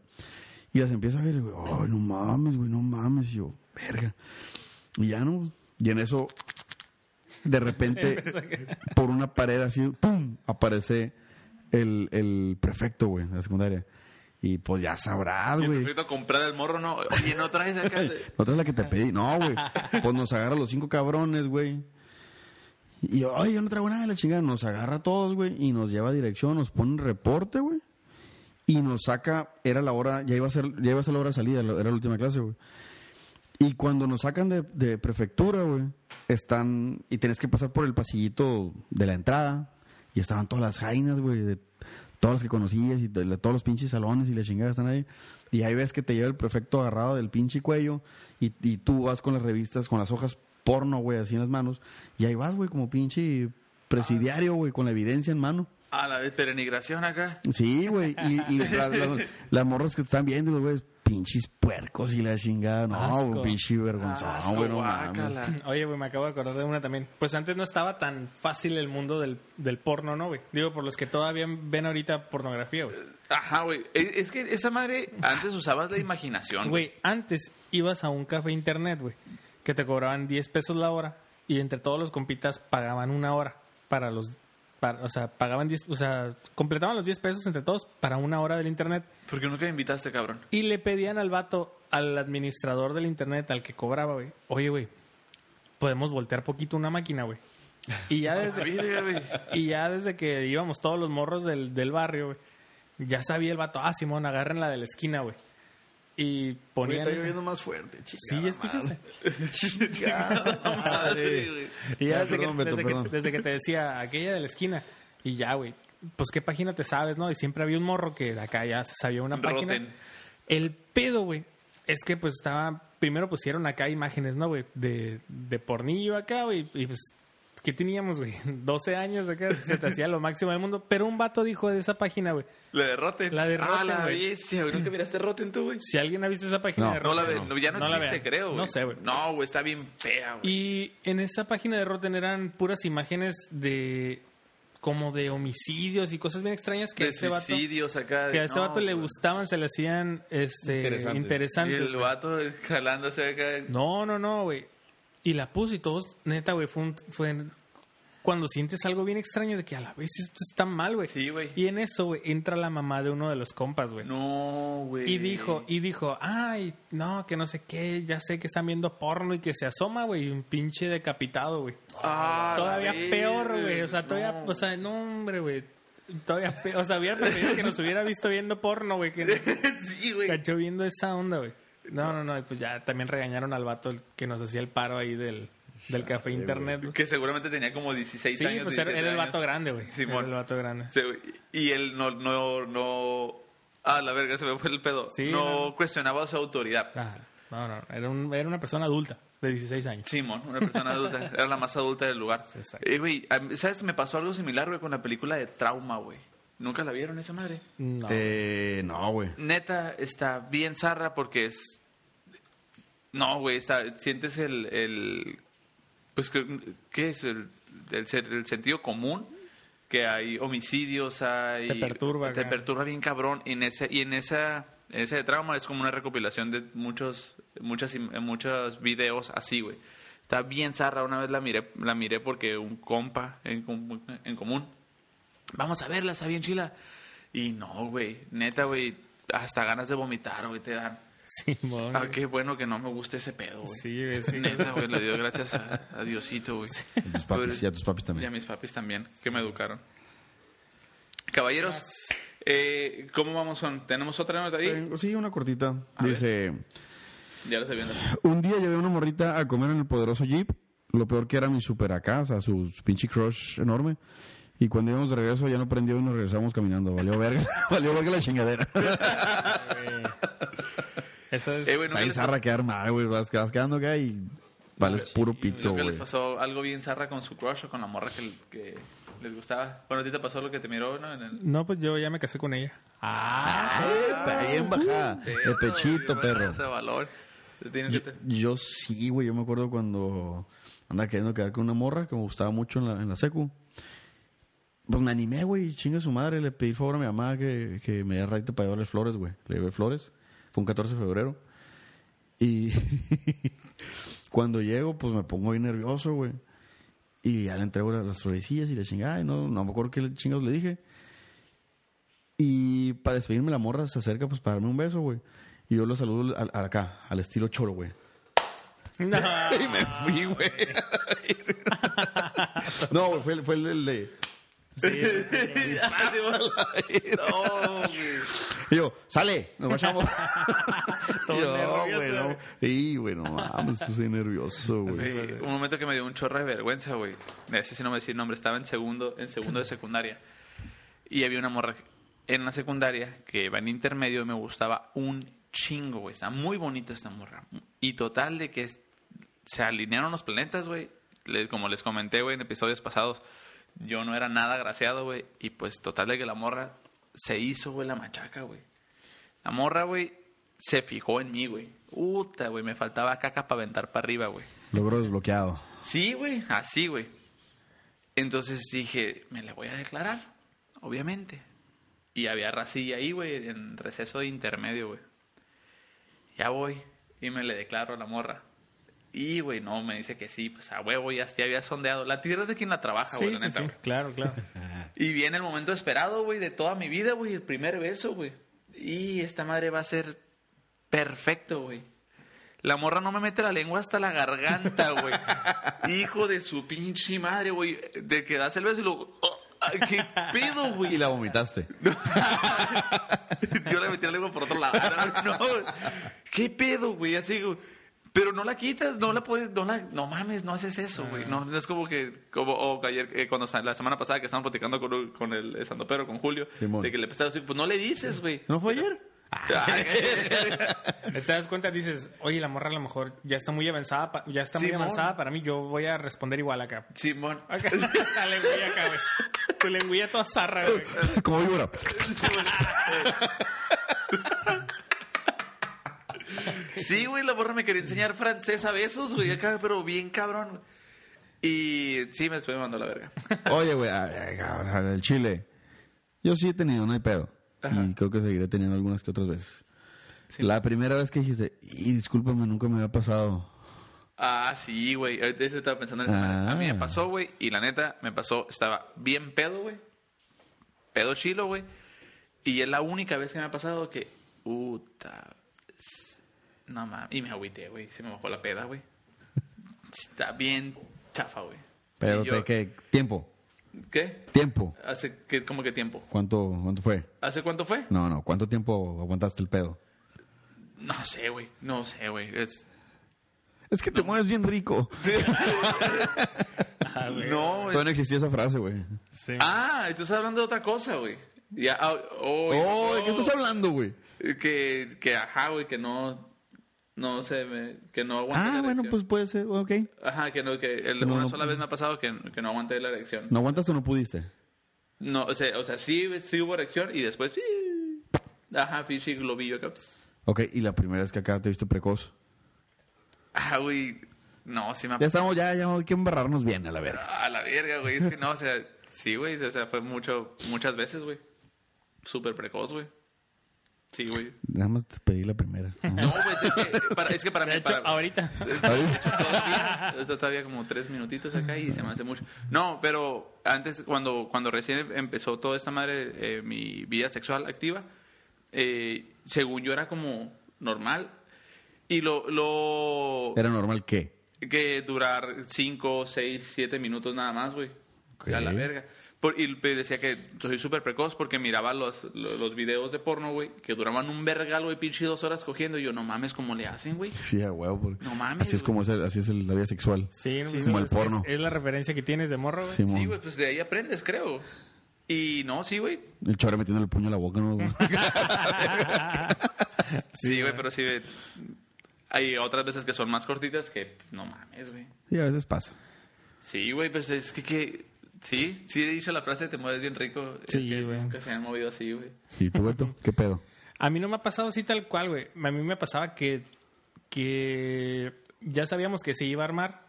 Y las empieza a ver, y, güey, ay, no mames, güey, no mames. Y yo, verga. Y ya no, y en eso, de repente, por una pared así, ¡pum! Aparece el, el prefecto, güey, de la secundaria. Y pues ya sabrás, güey. perfecto, a comprar el morro, no. Oye, no traes acá. de- La otra es la que te pedí. No, güey. Pues nos agarra los cinco cabrones, güey. Y yo, ay, yo no traigo nada de la chingada. Nos agarra a todos, güey, y nos lleva a dirección, nos pone un reporte, güey. Y nos saca, era la hora, ya iba a ser, ya a ser la hora de salida, era la última clase, güey. Y cuando nos sacan de, de prefectura, güey, están, y tienes que pasar por el pasillito de la entrada, y estaban todas las jainas, güey, de todas las que conocías, y de, de todos los pinches salones, y la chingada están ahí. Y ahí ves que te lleva el prefecto agarrado del pinche cuello, y, y tú vas con las revistas, con las hojas porno, güey, así en las manos, y ahí vas, güey, como pinche presidiario, güey, con la evidencia en mano. A la vez, peregrinación acá. Sí, güey. Y, y las, las- las morras que están viendo, los güeyes, pinches puercos y la chingada. No, Asco. güey, pinche vergonzón, Asco, güey, no mames. Oye, güey, me acabo de acordar de una también. Pues antes no estaba tan fácil el mundo del, del porno, ¿no, güey? Digo, por los que todavía ven ahorita pornografía, güey. Ajá, güey. Es, es que esa madre, antes usabas la imaginación. Güey, antes ibas a un café internet, güey, que te cobraban 10 pesos la hora y entre todos los compitas pagaban una hora para los... para- o sea, pagaban 10... O sea, completaban los 10 pesos entre todos para una hora del internet ¿Por qué nunca me invitaste, cabrón? y le pedían al vato, al administrador del internet, al que cobraba, güey, oye, güey, podemos voltear poquito una máquina, güey. Y ya desde... Y ya desde que íbamos todos los morros del, del barrio, güey, ya sabía el vato, ah, Simón, agarren la de la esquina, güey. Y ponían... está lloviendo más fuerte, Sí, ya escuchaste. Chingada madre. Y ya Ah, desde, perdón, que, Beto, desde, que, perdón. desde que te decía aquella de la esquina, y ya, güey, pues qué página te sabes, ¿no? Y siempre había un morro que de acá ya se sabía una página. El pedo, güey, es que pues estaba, primero pusieron acá imágenes, ¿no, güey? De, de pornillo acá, güey, y pues, ¿qué teníamos, güey? 12 años acá, se te hacía lo máximo del mundo, pero un vato dijo de esa página, güey. La de Rotten. La de Ah, la güey. bestia, güey. ¿Nunca miraste Rotten tú, güey? Si alguien ha visto esa página No, de No la Rotten, ve, no, ya no, no la existe, creo, güey. No sé, güey. No, güey, está bien fea, güey. Y en esa página de Rotten eran puras imágenes de como de homicidios y cosas bien extrañas que a De ese vato, acá. de- que a ese no, vato le gustaban, se le hacían este, Interesantes. interesantes. Y el vato jalándose acá. No, no, no, güey. Y la puse y todos, neta, güey, fue, un- fue cuando sientes algo bien extraño de que a la vez esto está mal, güey. Sí, güey. Y en eso, güey, entra la mamá de uno de los compas, güey. No, güey. Y dijo, y dijo, ay, no, que no sé qué, ya sé que están viendo porno y que se asoma, güey, un pinche decapitado, güey. Ah, Todavía peor, güey. O sea, todavía, No. o sea, no, hombre, güey. Todavía peor. O sea, hubiera preferido que nos hubiera visto viendo porno, güey, que sí, güey. cachó viendo esa onda, güey. No, no, no, y pues ya también regañaron al vato el que nos hacía el paro ahí del, del café internet, güey. Que seguramente tenía como 16 Sí, años. pues era, 17 era el vato grande, güey. Simón. Era el vato grande. Sí, y él no, no, no... Ah, la verga, se me fue el pedo. Sí, no, no. cuestionaba su autoridad. Ajá. No, no, era, un- era una persona adulta de 16 años. Simón, una persona adulta. Era la más adulta del lugar. Exacto. Eh, güey, ¿sabes? Me pasó algo similar, güey, con la película de Trauma, güey. ¿Nunca la vieron esa madre? No. Eh, no, güey. Neta, está bien zarra porque es... No, güey, está... Sientes el... el pues, ¿qué, es? El, el, ser- el sentido común. Que hay homicidios, hay... Te perturba, Te acá. perturba bien cabrón. Y en, ese, y en esa... en ese trauma es como una recopilación de muchos... Muchas, muchos videos así, güey. Está bien zarra. Una vez la miré, la miré porque un compa en, com- en común vamos a verla, está bien chila. Y no, güey, neta, güey, hasta ganas de vomitar, güey, te dan. Simón. Ah, qué bueno que no me guste ese pedo, güey. Sí, güey, sí. Neta, güey, le dio gracias a, a Diosito, güey. Y tus papis, y a tus papis Y a también. mis papis también, que me educaron. Caballeros, eh, ¿cómo vamos con? ¿Tenemos otra nota ahí? Sí, una cortita. A Dice, Ya lo estoy viendo. un día llevé a una morrita a comer en el poderoso Jeep. Lo peor que era mi super acá, o sea, su pinche crush enorme. Y cuando íbamos de regreso ya no prendió y nos regresamos caminando. Valió verga, valió verga la chingadera. güey. Eso es... Eh, güey, ¿nunca Ahí zarra quedar mal, güey. Vas, vas quedando acá y vales puro pito, nunca les güey. pasó algo bien zarra con su crush o con la morra que, que les gustaba? Bueno, a ti te pasó lo que te miró, ¿no? En el... No, pues yo ya me casé con ella. Ah, Ay, bien bajada. De pechito, güey, perro. Ese valor. Yo, que te- yo sí, güey. Yo me acuerdo cuando andaba queriendo quedar con una morra que me gustaba mucho en la, en la secu. Pues me animé, güey. Chinga su madre. Le pedí favor a mi mamá que, que me diera raite para llevarle flores, güey. Le llevé flores. Fue un 14 de febrero. Y cuando llego, pues me pongo bien nervioso, güey. Y ya le entrego las, las florecillas y le chingada. Y no, no me acuerdo qué chingados le dije. Y para despedirme, la morra se acerca, pues para darme un beso, güey. Y yo lo saludo al- al- acá, al estilo cholo, güey. no. Y me fui, güey. no, güey, fue, fue el, el de... Sí, sí, sí. No. Y yo, sale, nos marchamos. Todo Y yo, nervioso, güey, no. güey. Sí, güey, no mames, puse nervioso, güey. Sí, un momento que me dio un chorro de vergüenza, güey. Ese sí no me decía el nombre. Estaba en segundo, en segundo de secundaria. Y había una morra en la secundaria que va en intermedio y me gustaba un chingo, güey. Está muy bonita esta morra. Y total de que es- se alinearon los planetas, güey. Como les comenté, güey, en episodios pasados, yo no era nada graciado, güey. Y pues total de que la morra se hizo, güey, la machaca, güey. La morra, güey, se fijó en mí, güey. Puta, güey, me faltaba caca para aventar para arriba, güey. Logro desbloqueado. Sí, güey, así, güey. Entonces dije, me la voy a declarar, obviamente. Y había racilla ahí, güey, en receso de intermedio, güey. Ya voy y me le declaro a la morra. Y, güey, no, me dice que sí, pues a huevo, ya, ya había sondeado. La tierra es de quien la trabaja, güey, Sí, neta, sí. Claro, claro. Y viene el momento esperado, güey, de toda mi vida, güey, el primer beso, güey. Y esta madre va a ser perfecto, güey. La morra no me mete la lengua hasta la garganta, güey. Hijo de su pinche madre, güey. De que das el beso y luego... oh, ¿Qué pedo, Y güey? la vomitaste. Yo le metí la lengua por otro lado. No, ¿Qué pedo, güey? Así, güey. Pero no la quitas, no la puedes, no la, no mames, no haces eso, güey. No, no es como que, como o ayer, eh, cuando la semana pasada que estábamos platicando con, con el eh, Santopero, con Julio, Simón. de que le empezaron a decir, pues no le dices, güey. ¿No fue ayer? Te das cuenta, dices, oye, la morra a lo mejor ya está muy avanzada, pa- ya está muy Simón. avanzada para mí, yo voy a responder igual acá. Simón. Acá, la lengüilla acá, güey. Tu lengüilla toda zarra, güey. Como víbora. Sí, güey, la morra me quería enseñar francés a besos, güey, acá, pero bien cabrón. güey. Y sí, me después me mandó la verga. Oye, güey, el chile. Yo sí he tenido, no hay pedo. Ajá. Y creo que seguiré teniendo algunas que otras veces. Sí. La primera vez que dijiste, y discúlpame, nunca me había pasado. Ah, sí, güey. Ahorita eso estaba pensando en esa madre. A mí me Ah. pasó, güey. Y la neta, me pasó. Estaba bien pedo, güey. Pedo chilo, güey. Y es la única vez que me ha pasado que. Puta. No mames. Y me agüité, güey. Se me bajó la peda, güey. Sí, Está bien chafa, güey. Pero, yo- te- ¿qué? ¿Tiempo? ¿Qué? ¿Tiempo? ¿Hace qué, cómo que tiempo? ¿Cuánto, ¿Cuánto fue? ¿Hace cuánto fue? No, no, ¿cuánto tiempo aguantaste el pedo? No sé, güey. No sé, güey. Es... Es que te mueves bien rico. Ah, güey. No, güey. Todavía no existía esa frase, güey. Sí. Ah, tú estás hablando de otra cosa, güey. Ya, ah, oh, Oh, ¿de qué estás hablando, güey? Que, que ajá, güey, que no, no se me, que no aguante Ah, la bueno, erección. pues puede ser, ok. Ajá, que no, que el- No, una no. sola vez me ha pasado que, que no aguanté la erección. ¿No aguantaste o no pudiste? No, o sea, o sea sí, sí hubo erección y después, ajá, pinche globillo acá. pss. Ok, y la primera vez que acá te viste precoz. Ah, güey, no, sí me ha Ya estamos, ya, ya hay que embarrarnos bien a la verga. A la verga, güey, es que no, o sea, sí, güey, o sea, fue mucho, muchas veces, güey. Súper precoz, güey. Sí, güey. Nada más te pedí la primera. No, pues es que para, es que para mí... hecho, para- ahorita. todavía, como tres minutitos acá y se me hace mucho. No, pero antes, cuando, cuando recién empezó toda esta madre, eh, mi vida sexual activa, eh, según yo era como normal. Y lo, lo ¿Era normal qué? que durar cinco, seis, siete minutos nada más, güey. A la verga. Por- y decía que soy súper precoz porque miraba los, los, los videos de porno, güey, que duraban un vergal, güey, pinche dos horas cogiendo. Y yo, no mames, ¿cómo le hacen, güey? Sí, a huevo. porque No mames, Así es güey. como es, el- así es el- la vida sexual. Sí, pues, como el es- porno. Es, es la referencia que tienes de morro, güey. Simón. Sí, güey, pues de ahí aprendes, creo. Y no, sí, güey. El chore metiendo el puño en la boca, ¿no? Sí, güey, pero sí, güey. Hay otras veces que son más cortitas que, pues, no mames, güey. Sí, a veces pasa. Sí, güey, pues es que, que sí, sí he dicho la frase, te mueves bien rico. Es Sí, que güey. Nunca se han movido así, güey. ¿Y tú, Beto? ¿Qué pedo? A mí no me ha pasado así tal cual, güey. A mí me pasaba que, que ya sabíamos que se iba a armar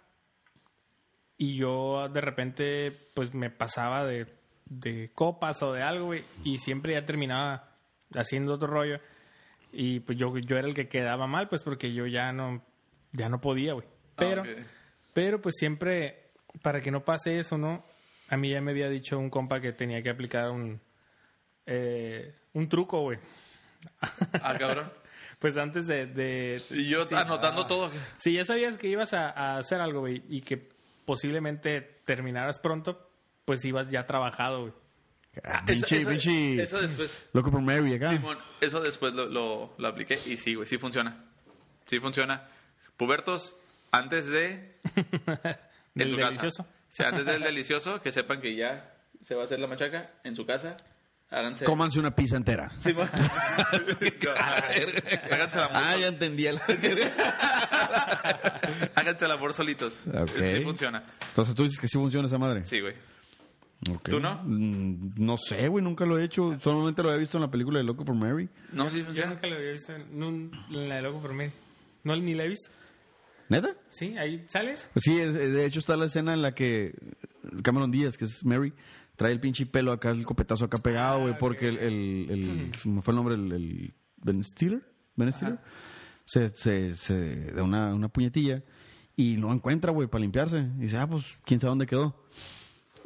y yo de repente pues me pasaba de, de copas o de algo, güey, y siempre ya terminaba haciendo otro rollo y pues yo, yo era el que quedaba mal, pues porque yo ya no, ya no podía, güey. Pero, Ah, ok. pero pues siempre, para que no pase eso, ¿no? A mí ya me había dicho un compa que tenía que aplicar un, eh, un truco, güey. Ah, cabrón. Pues antes de... de Y yo anotando ah. todo. Si ya sabías que ibas a, a hacer algo, güey, y que posiblemente terminaras pronto, pues ibas ya trabajado, güey. Ah, Eso- pinche, eso- pinche. Eso después, Loco por Mary acá. Simón, eso después lo, lo, lo apliqué y sí, güey, sí funciona. Sí funciona. Pubertos, antes de... en su casa. O sea, antes del delicioso, que sepan que ya se va a hacer la machaca en su casa. Háganse... Cómanse una pizza entera. Simón. Háganse el amor. Ah, ya entendí. el- Háganse el amor solitos. Ok. Sí funciona. Entonces tú dices que sí funciona esa madre. Sí, güey. Ok. ¿Tú no? Mm, No sé, güey, nunca lo he hecho. Solamente lo había visto en la película de Loco por Mary. No, sí Yo funciona. nunca lo había visto en, la de Loco por mí. No, ni la he visto. ¿Neta? Sí, ahí sales. Pues sí, es- de hecho está la escena en la que Cameron Díaz, que es Mary, trae el pinche pelo acá, el copetazo acá pegado, güey, Ah, porque ok. el, el, el- se me fue el nombre, el, el Ben Stiller, Ben Stiller, se, se, se da una, una puñetilla y no encuentra, güey, para limpiarse. Y dice, ah, pues, quién sabe dónde quedó.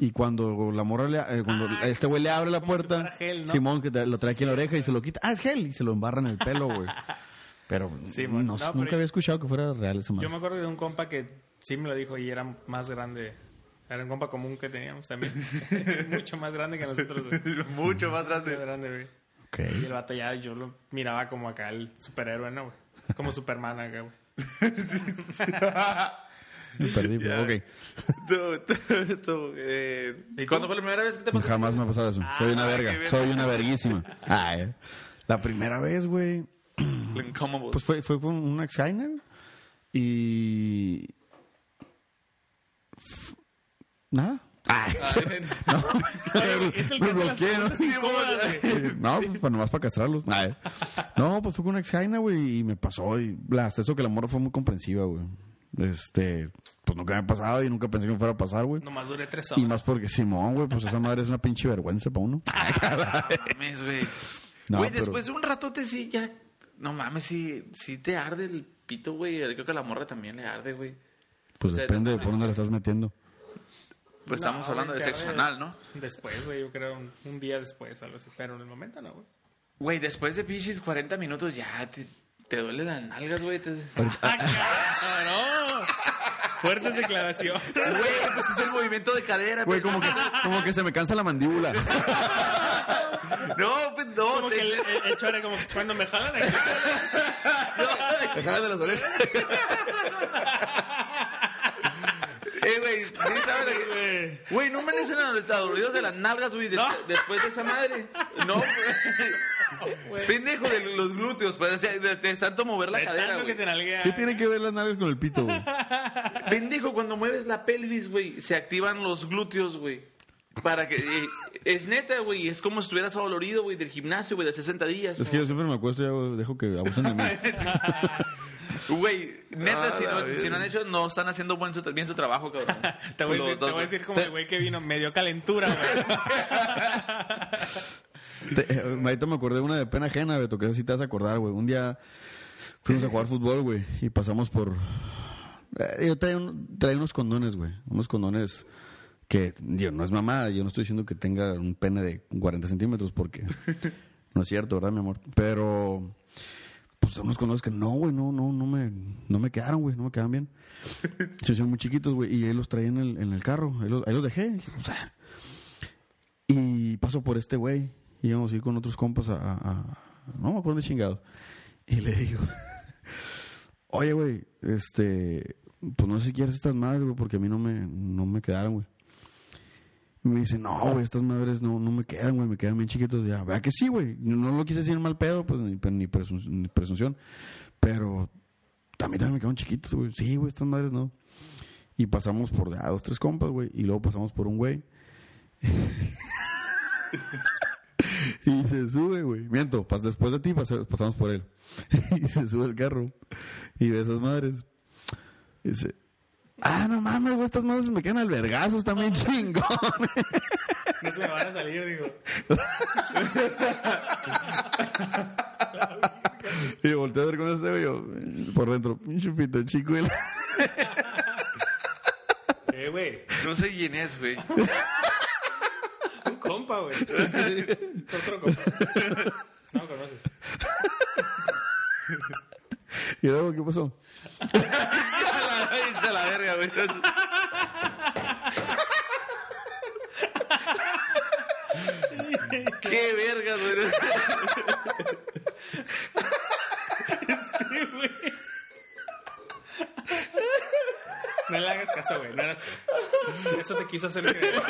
Y cuando la morra le, eh, cuando Ah, este güey le abre la puerta, fuera gel, ¿no? Simón que te- lo trae aquí en la oreja y se lo quita, ah, es gel, y se lo embarra en el pelo, güey. Pero Simón. no, No, pero- nunca había escuchado que fuera real ese Yo me madre. acuerdo de un compa que sí me lo dijo y era más grande. Era un compa común que teníamos también. Mucho más grande que nosotros, güey. Mucho más Más grande. grande, güey. Y el vato ya, yo lo miraba como acá el superhéroe, ¿no, güey? Como Superman acá, güey. Me perdí, pero Ya. ok. Tú, tú, tú, eh, ¿Y? ¿Cuándo fue la primera vez que te pasó? Jamás me ha pasado eso. Soy una Ah, verga. Soy una verguísima. Ay, la primera vez, güey, Pues fue, fue con una China y... Nada. Ay, Es el me que hace las bloqueé, ¿no? preguntas incómodas, güey. No, pues para nomás para castrarlos. Ay. No, pues fue con una ex Jaina, güey, y me pasó. Y hasta eso que la morra fue muy comprensiva, güey. Este, pues nunca me ha pasado y nunca pensé que me fuera a pasar, güey. Nomás duré tres Y horas. más porque Simón, güey, pues esa madre es una pinche vergüenza para uno. mames, güey. No, Güey, pero- después de un ratote sí ya... No mames, sí, sí te arde el pito, güey. Creo que a la morra también le arde, güey. Pues O sea, depende de por dónde le estás metiendo. Pues estamos hablando de sexo anal, ¿no? Después, güey, yo creo un, un día después, algo así. Pero en el momento no, güey. Güey, después de pinches 40 minutos ya te, te duele las nalgas, güey. Te... ¡Ah, no! Fuertes declaraciones. Güey, pues es el movimiento de cadera. Güey, pues. como que, como que se me cansa la mandíbula. No, pues no. Como se- que el, el, chore, como cuando me jalan aquí. Déjame de las orejas. Eh, güey, sí, ¿sabes? Güey. Güey, no amanecen a los doloridos de las nalgas, güey, de- No. después de esa madre. No, güey. Pendejo de los glúteos, pues, o sea, de, de tanto mover la De cadera, tanto que güey. te nalguea. ¿Qué tiene que ver las nalgas con el pito, güey? Pendejo, cuando mueves la pelvis, güey, se activan los glúteos, güey. Para que... eh, es neta, güey, es como si estuvieras dolorido, güey, del gimnasio, güey, de 60 días. Es que yo siempre me acuesto y ya dejo que abusen de mí. Güey, neta, Ah, si, la no, si no han hecho, no están haciendo buen su- bien su trabajo, cabrón. Te voy, a Los decir, te dos, voy a decir como el güey que vino medio calentura, güey. Te- eh, ahorita me acordé de una de pena ajena, Beto, que esa sí te vas a acordar, güey. Un día fuimos a jugar fútbol, güey, y pasamos por... Eh, yo traía, un- traía unos condones, güey. Unos condones que, yo, no es mamada. Yo no estoy diciendo que tenga un pene de 40 centímetros porque no es cierto, ¿verdad, mi amor? Pero, pues, unos condones que no, güey, no, no, no me, no me quedaron, güey, no me quedan bien. Se hicieron muy chiquitos, güey, y él los traía en el, en el carro. Ahí los, ahí los dejé. O sea, y paso por este güey. Íbamos a ir con otros compas a, a- a- no me acuerdo de chingados. Y le digo, oye, güey, este, pues no sé si quieres estas madres, güey, porque a mí no me, no me quedaron, güey. Me dice, no, güey, estas madres no, no me quedan, güey, me quedan bien chiquitos. Ya, vea que sí, güey. No lo quise decir mal pedo, pues ni, ni, presun- ni presunción. Pero también, también me quedaron chiquitos, güey. Sí, güey, estas madres no. Y pasamos por a dos, tres compas, güey. Y luego pasamos por un güey. y se sube, güey. Miento, pas- después de ti pas- pasamos por él. y se sube el carro. Y ve esas madres. Y dice, ah, no mames, güey, estas madres me quedan albergazos también chingón. No se me van a salir, digo. y volteé a ver con este güey. Yo, por dentro, pinche pito chico. y la- Eh, güey. No sé quién es, güey. Un compa, güey. Otro compa. No lo conoces. y luego, ¿qué pasó? Váyanse a la verga, güey. Qué verga, güey. Sí, güey. No le hagas caso, güey. No eras tú. Eso te quiso hacer creer.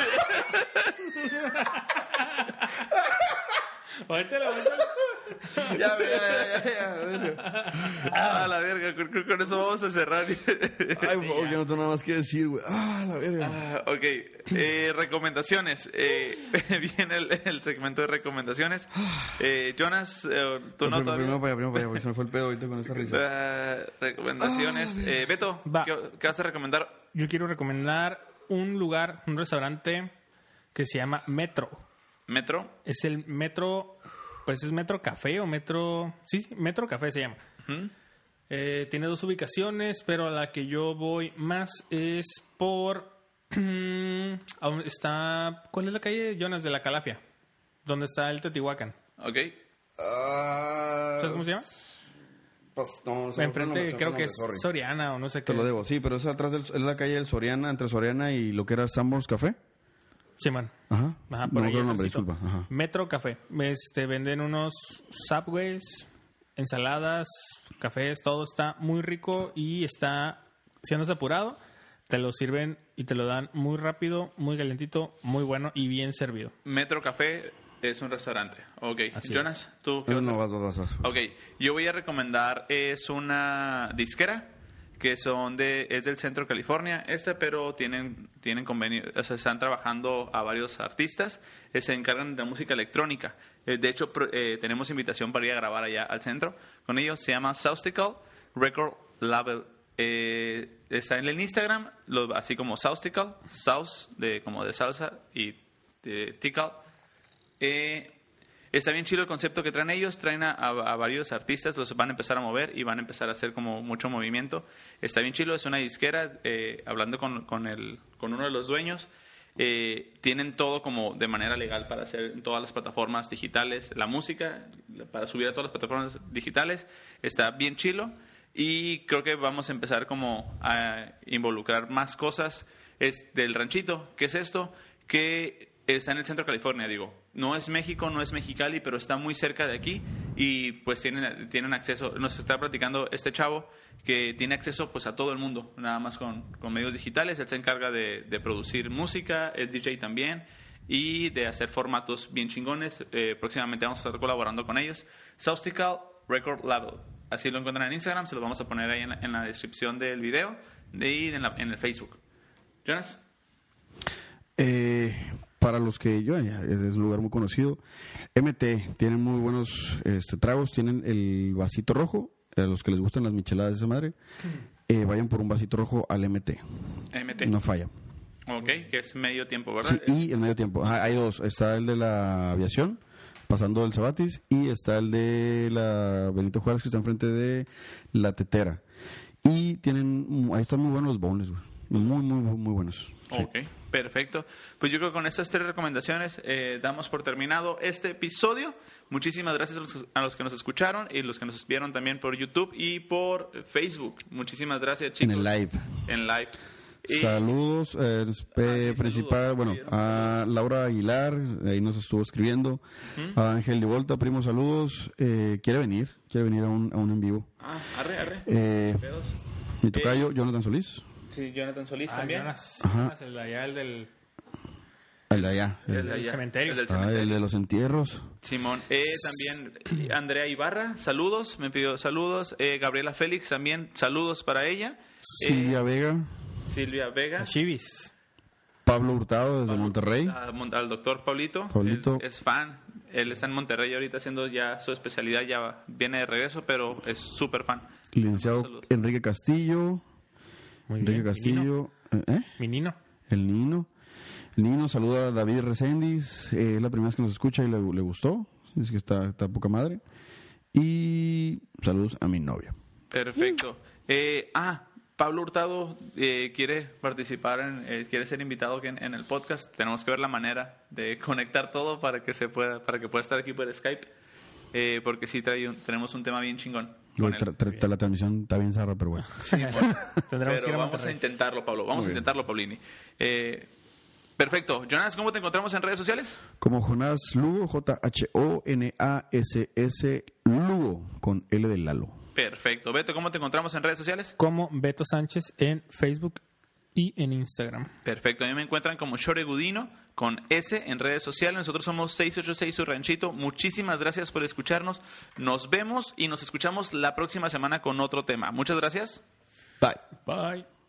Óchalo, óchalo. Ya, ya, ya, ya, verga. A la verga, con, con- eso vamos a cerrar. Ay, por favor, ya no tengo nada más que decir, güey. Ah, la verga. Ah, ok, eh, recomendaciones. Eh, viene el, el segmento de recomendaciones. Eh, Jonas, eh, tú no primero, todavía. primero para allá, primero para allá, porque se me fue el pedo ahorita con esta risa. Ah, recomendaciones. Eh, Beto, Va. ¿qué, qué vas a recomendar? Yo quiero recomendar un lugar, un restaurante que se llama Metro. Metro. Es el Metro, pues es Metro Café o Metro... Sí, sí, Metro Café se llama. Eh, tiene dos ubicaciones, pero a la que yo voy más es por... está... ¿Cuál es la calle, Jonas? De la Calafia. Donde está el Teotihuacán. Ok. ¿Sabes cómo se llama? Pues, no, no sé, Enfrente no, creo que es sorry. Soriana o no sé qué. Te lo debo, sí, pero es atrás del, es la calle del Soriana, entre Soriana y lo que era Sambors Café. Sí, man. Ajá. Por ahí nombre, disculpa. Ajá. Metro Café. Este, venden unos subways, ensaladas, cafés, todo está muy rico y está siendo apurado. Te lo sirven y te lo dan muy rápido, muy calentito, muy bueno y bien servido. Metro Café es un restaurante. Ok. Así Jonas, tú qué No, vas a no, vas, vas, vas. Ok, yo voy a recomendar, es una disquera que son de, es del centro de California, este, pero tienen, tienen convenio, o sea, están trabajando a varios artistas, eh, se encargan de música electrónica. Eh, de hecho, eh, tenemos invitación para ir a grabar allá al centro con ellos, se llama Soustical Record Label está en el Instagram, lo- así como Saustical, Saus, de, como de salsa, y de Tical. Eh, está bien chido el concepto que traen ellos. Traen a, varios artistas, los van a empezar a mover y van a empezar a hacer como mucho movimiento. Está bien chido, es una disquera. eh, hablando con, con, el, con uno de los dueños, eh, tienen todo como de manera legal para hacer todas las plataformas digitales. La música, para subir a todas las plataformas digitales, está bien chilo. Y creo que vamos a empezar como a involucrar más cosas es del ranchito. ¿Qué es esto? Que está en el centro de California, digo. No es México, no es Mexicali, pero está muy cerca de aquí y pues tienen, tienen acceso, nos está platicando este chavo que tiene acceso pues a todo el mundo, nada más con, con medios digitales. Él se encarga de, producir música, es DJ también y de hacer formatos bien chingones. Eh, próximamente vamos a estar colaborando con ellos. Saustical Record Label. Así lo encuentran en Instagram, se lo vamos a poner ahí en la, descripción del video y en, en el Facebook. Jonas. Eh, para los que yo, es un lugar muy conocido. MT, tienen muy buenos este, tragos, tienen el vasito rojo, a los que les gustan las micheladas de esa madre, eh, vayan por un vasito rojo al MT, MT. no falla. Ok, que es medio tiempo, Sí, ¿verdad? y el medio tiempo, Ah, hay dos, está el de la aviación, pasando el Sabatis, y está el de la Benito Juárez, que está enfrente de la Tetera. Y tienen, ahí están muy buenos los bowls, güey. muy, muy, muy, muy buenos. Sí. Ok, perfecto. Pues yo creo que con estas tres recomendaciones eh, damos por terminado este episodio. Muchísimas gracias a los, a los que nos escucharon y los que nos vieron también por YouTube y por Facebook. Muchísimas gracias, chicos. En el live. En live. Y- Saludos, eh, eh, sí, principal, saludos. bueno, a Laura Aguilar, ahí nos estuvo escribiendo, a Ángel de Volta, primo, saludos, eh, quiere venir, quiere venir a un, a un en vivo. Ah, arre, arre. Eh, mi tocayo, Jonathan Solís, Sí, Jonathan Solís Ah, también. Jonas, Ajá. Jonas, el de allá, el del... el de allá, el, El de del allá, cementerio. el del ah, el de los entierros, Simón. Eh, también Andrea Ibarra, saludos, me pidió saludos. Eh, Gabriela Félix también, saludos para ella. Eh, Silvia Vega, Silvia Vega. Chivis. Pablo Hurtado desde Monterrey, A Al doctor Paulito. Pablito. Él es fan. Él está en Monterrey ahorita haciendo ya su especialidad. Ya viene de regreso, pero es súper fan. licenciado. Enrique Castillo, Muy Enrique bien. Castillo, eh, ¿eh? Mi Nino. el Nino, el Nino saluda a David Reséndiz, eh, es la primera vez que nos escucha y le, le gustó, es que está, está poca madre, y saludos a mi novia. Perfecto. Eh, ah, Pablo Hurtado eh, quiere participar, en, eh, quiere ser invitado aquí en, en el podcast. Tenemos que ver la manera de conectar todo para que se pueda, para que pueda estar aquí por Skype, eh, porque sí trae un- tenemos un tema bien chingón. tra- tra- la transmisión está bien zarra, pero bueno. Tendremos que ir Pero a vamos a intentarlo, Pablo. Vamos a intentarlo, Paulini. Eh, perfecto. Jonas, ¿cómo te encontramos en redes sociales? Como Jonás Lugo, J-H-O-N-A-S-S Lugo, con L de Lalo. Perfecto. Beto, ¿cómo te encontramos en redes sociales? Como Beto Sánchez en Facebook y en Instagram. Perfecto. A mí me encuentran como Shore Gudino con S en redes sociales. Nosotros somos 686 Su Ranchito. Muchísimas gracias por escucharnos. Nos vemos y nos escuchamos la próxima semana con otro tema. Muchas gracias. Bye. Bye.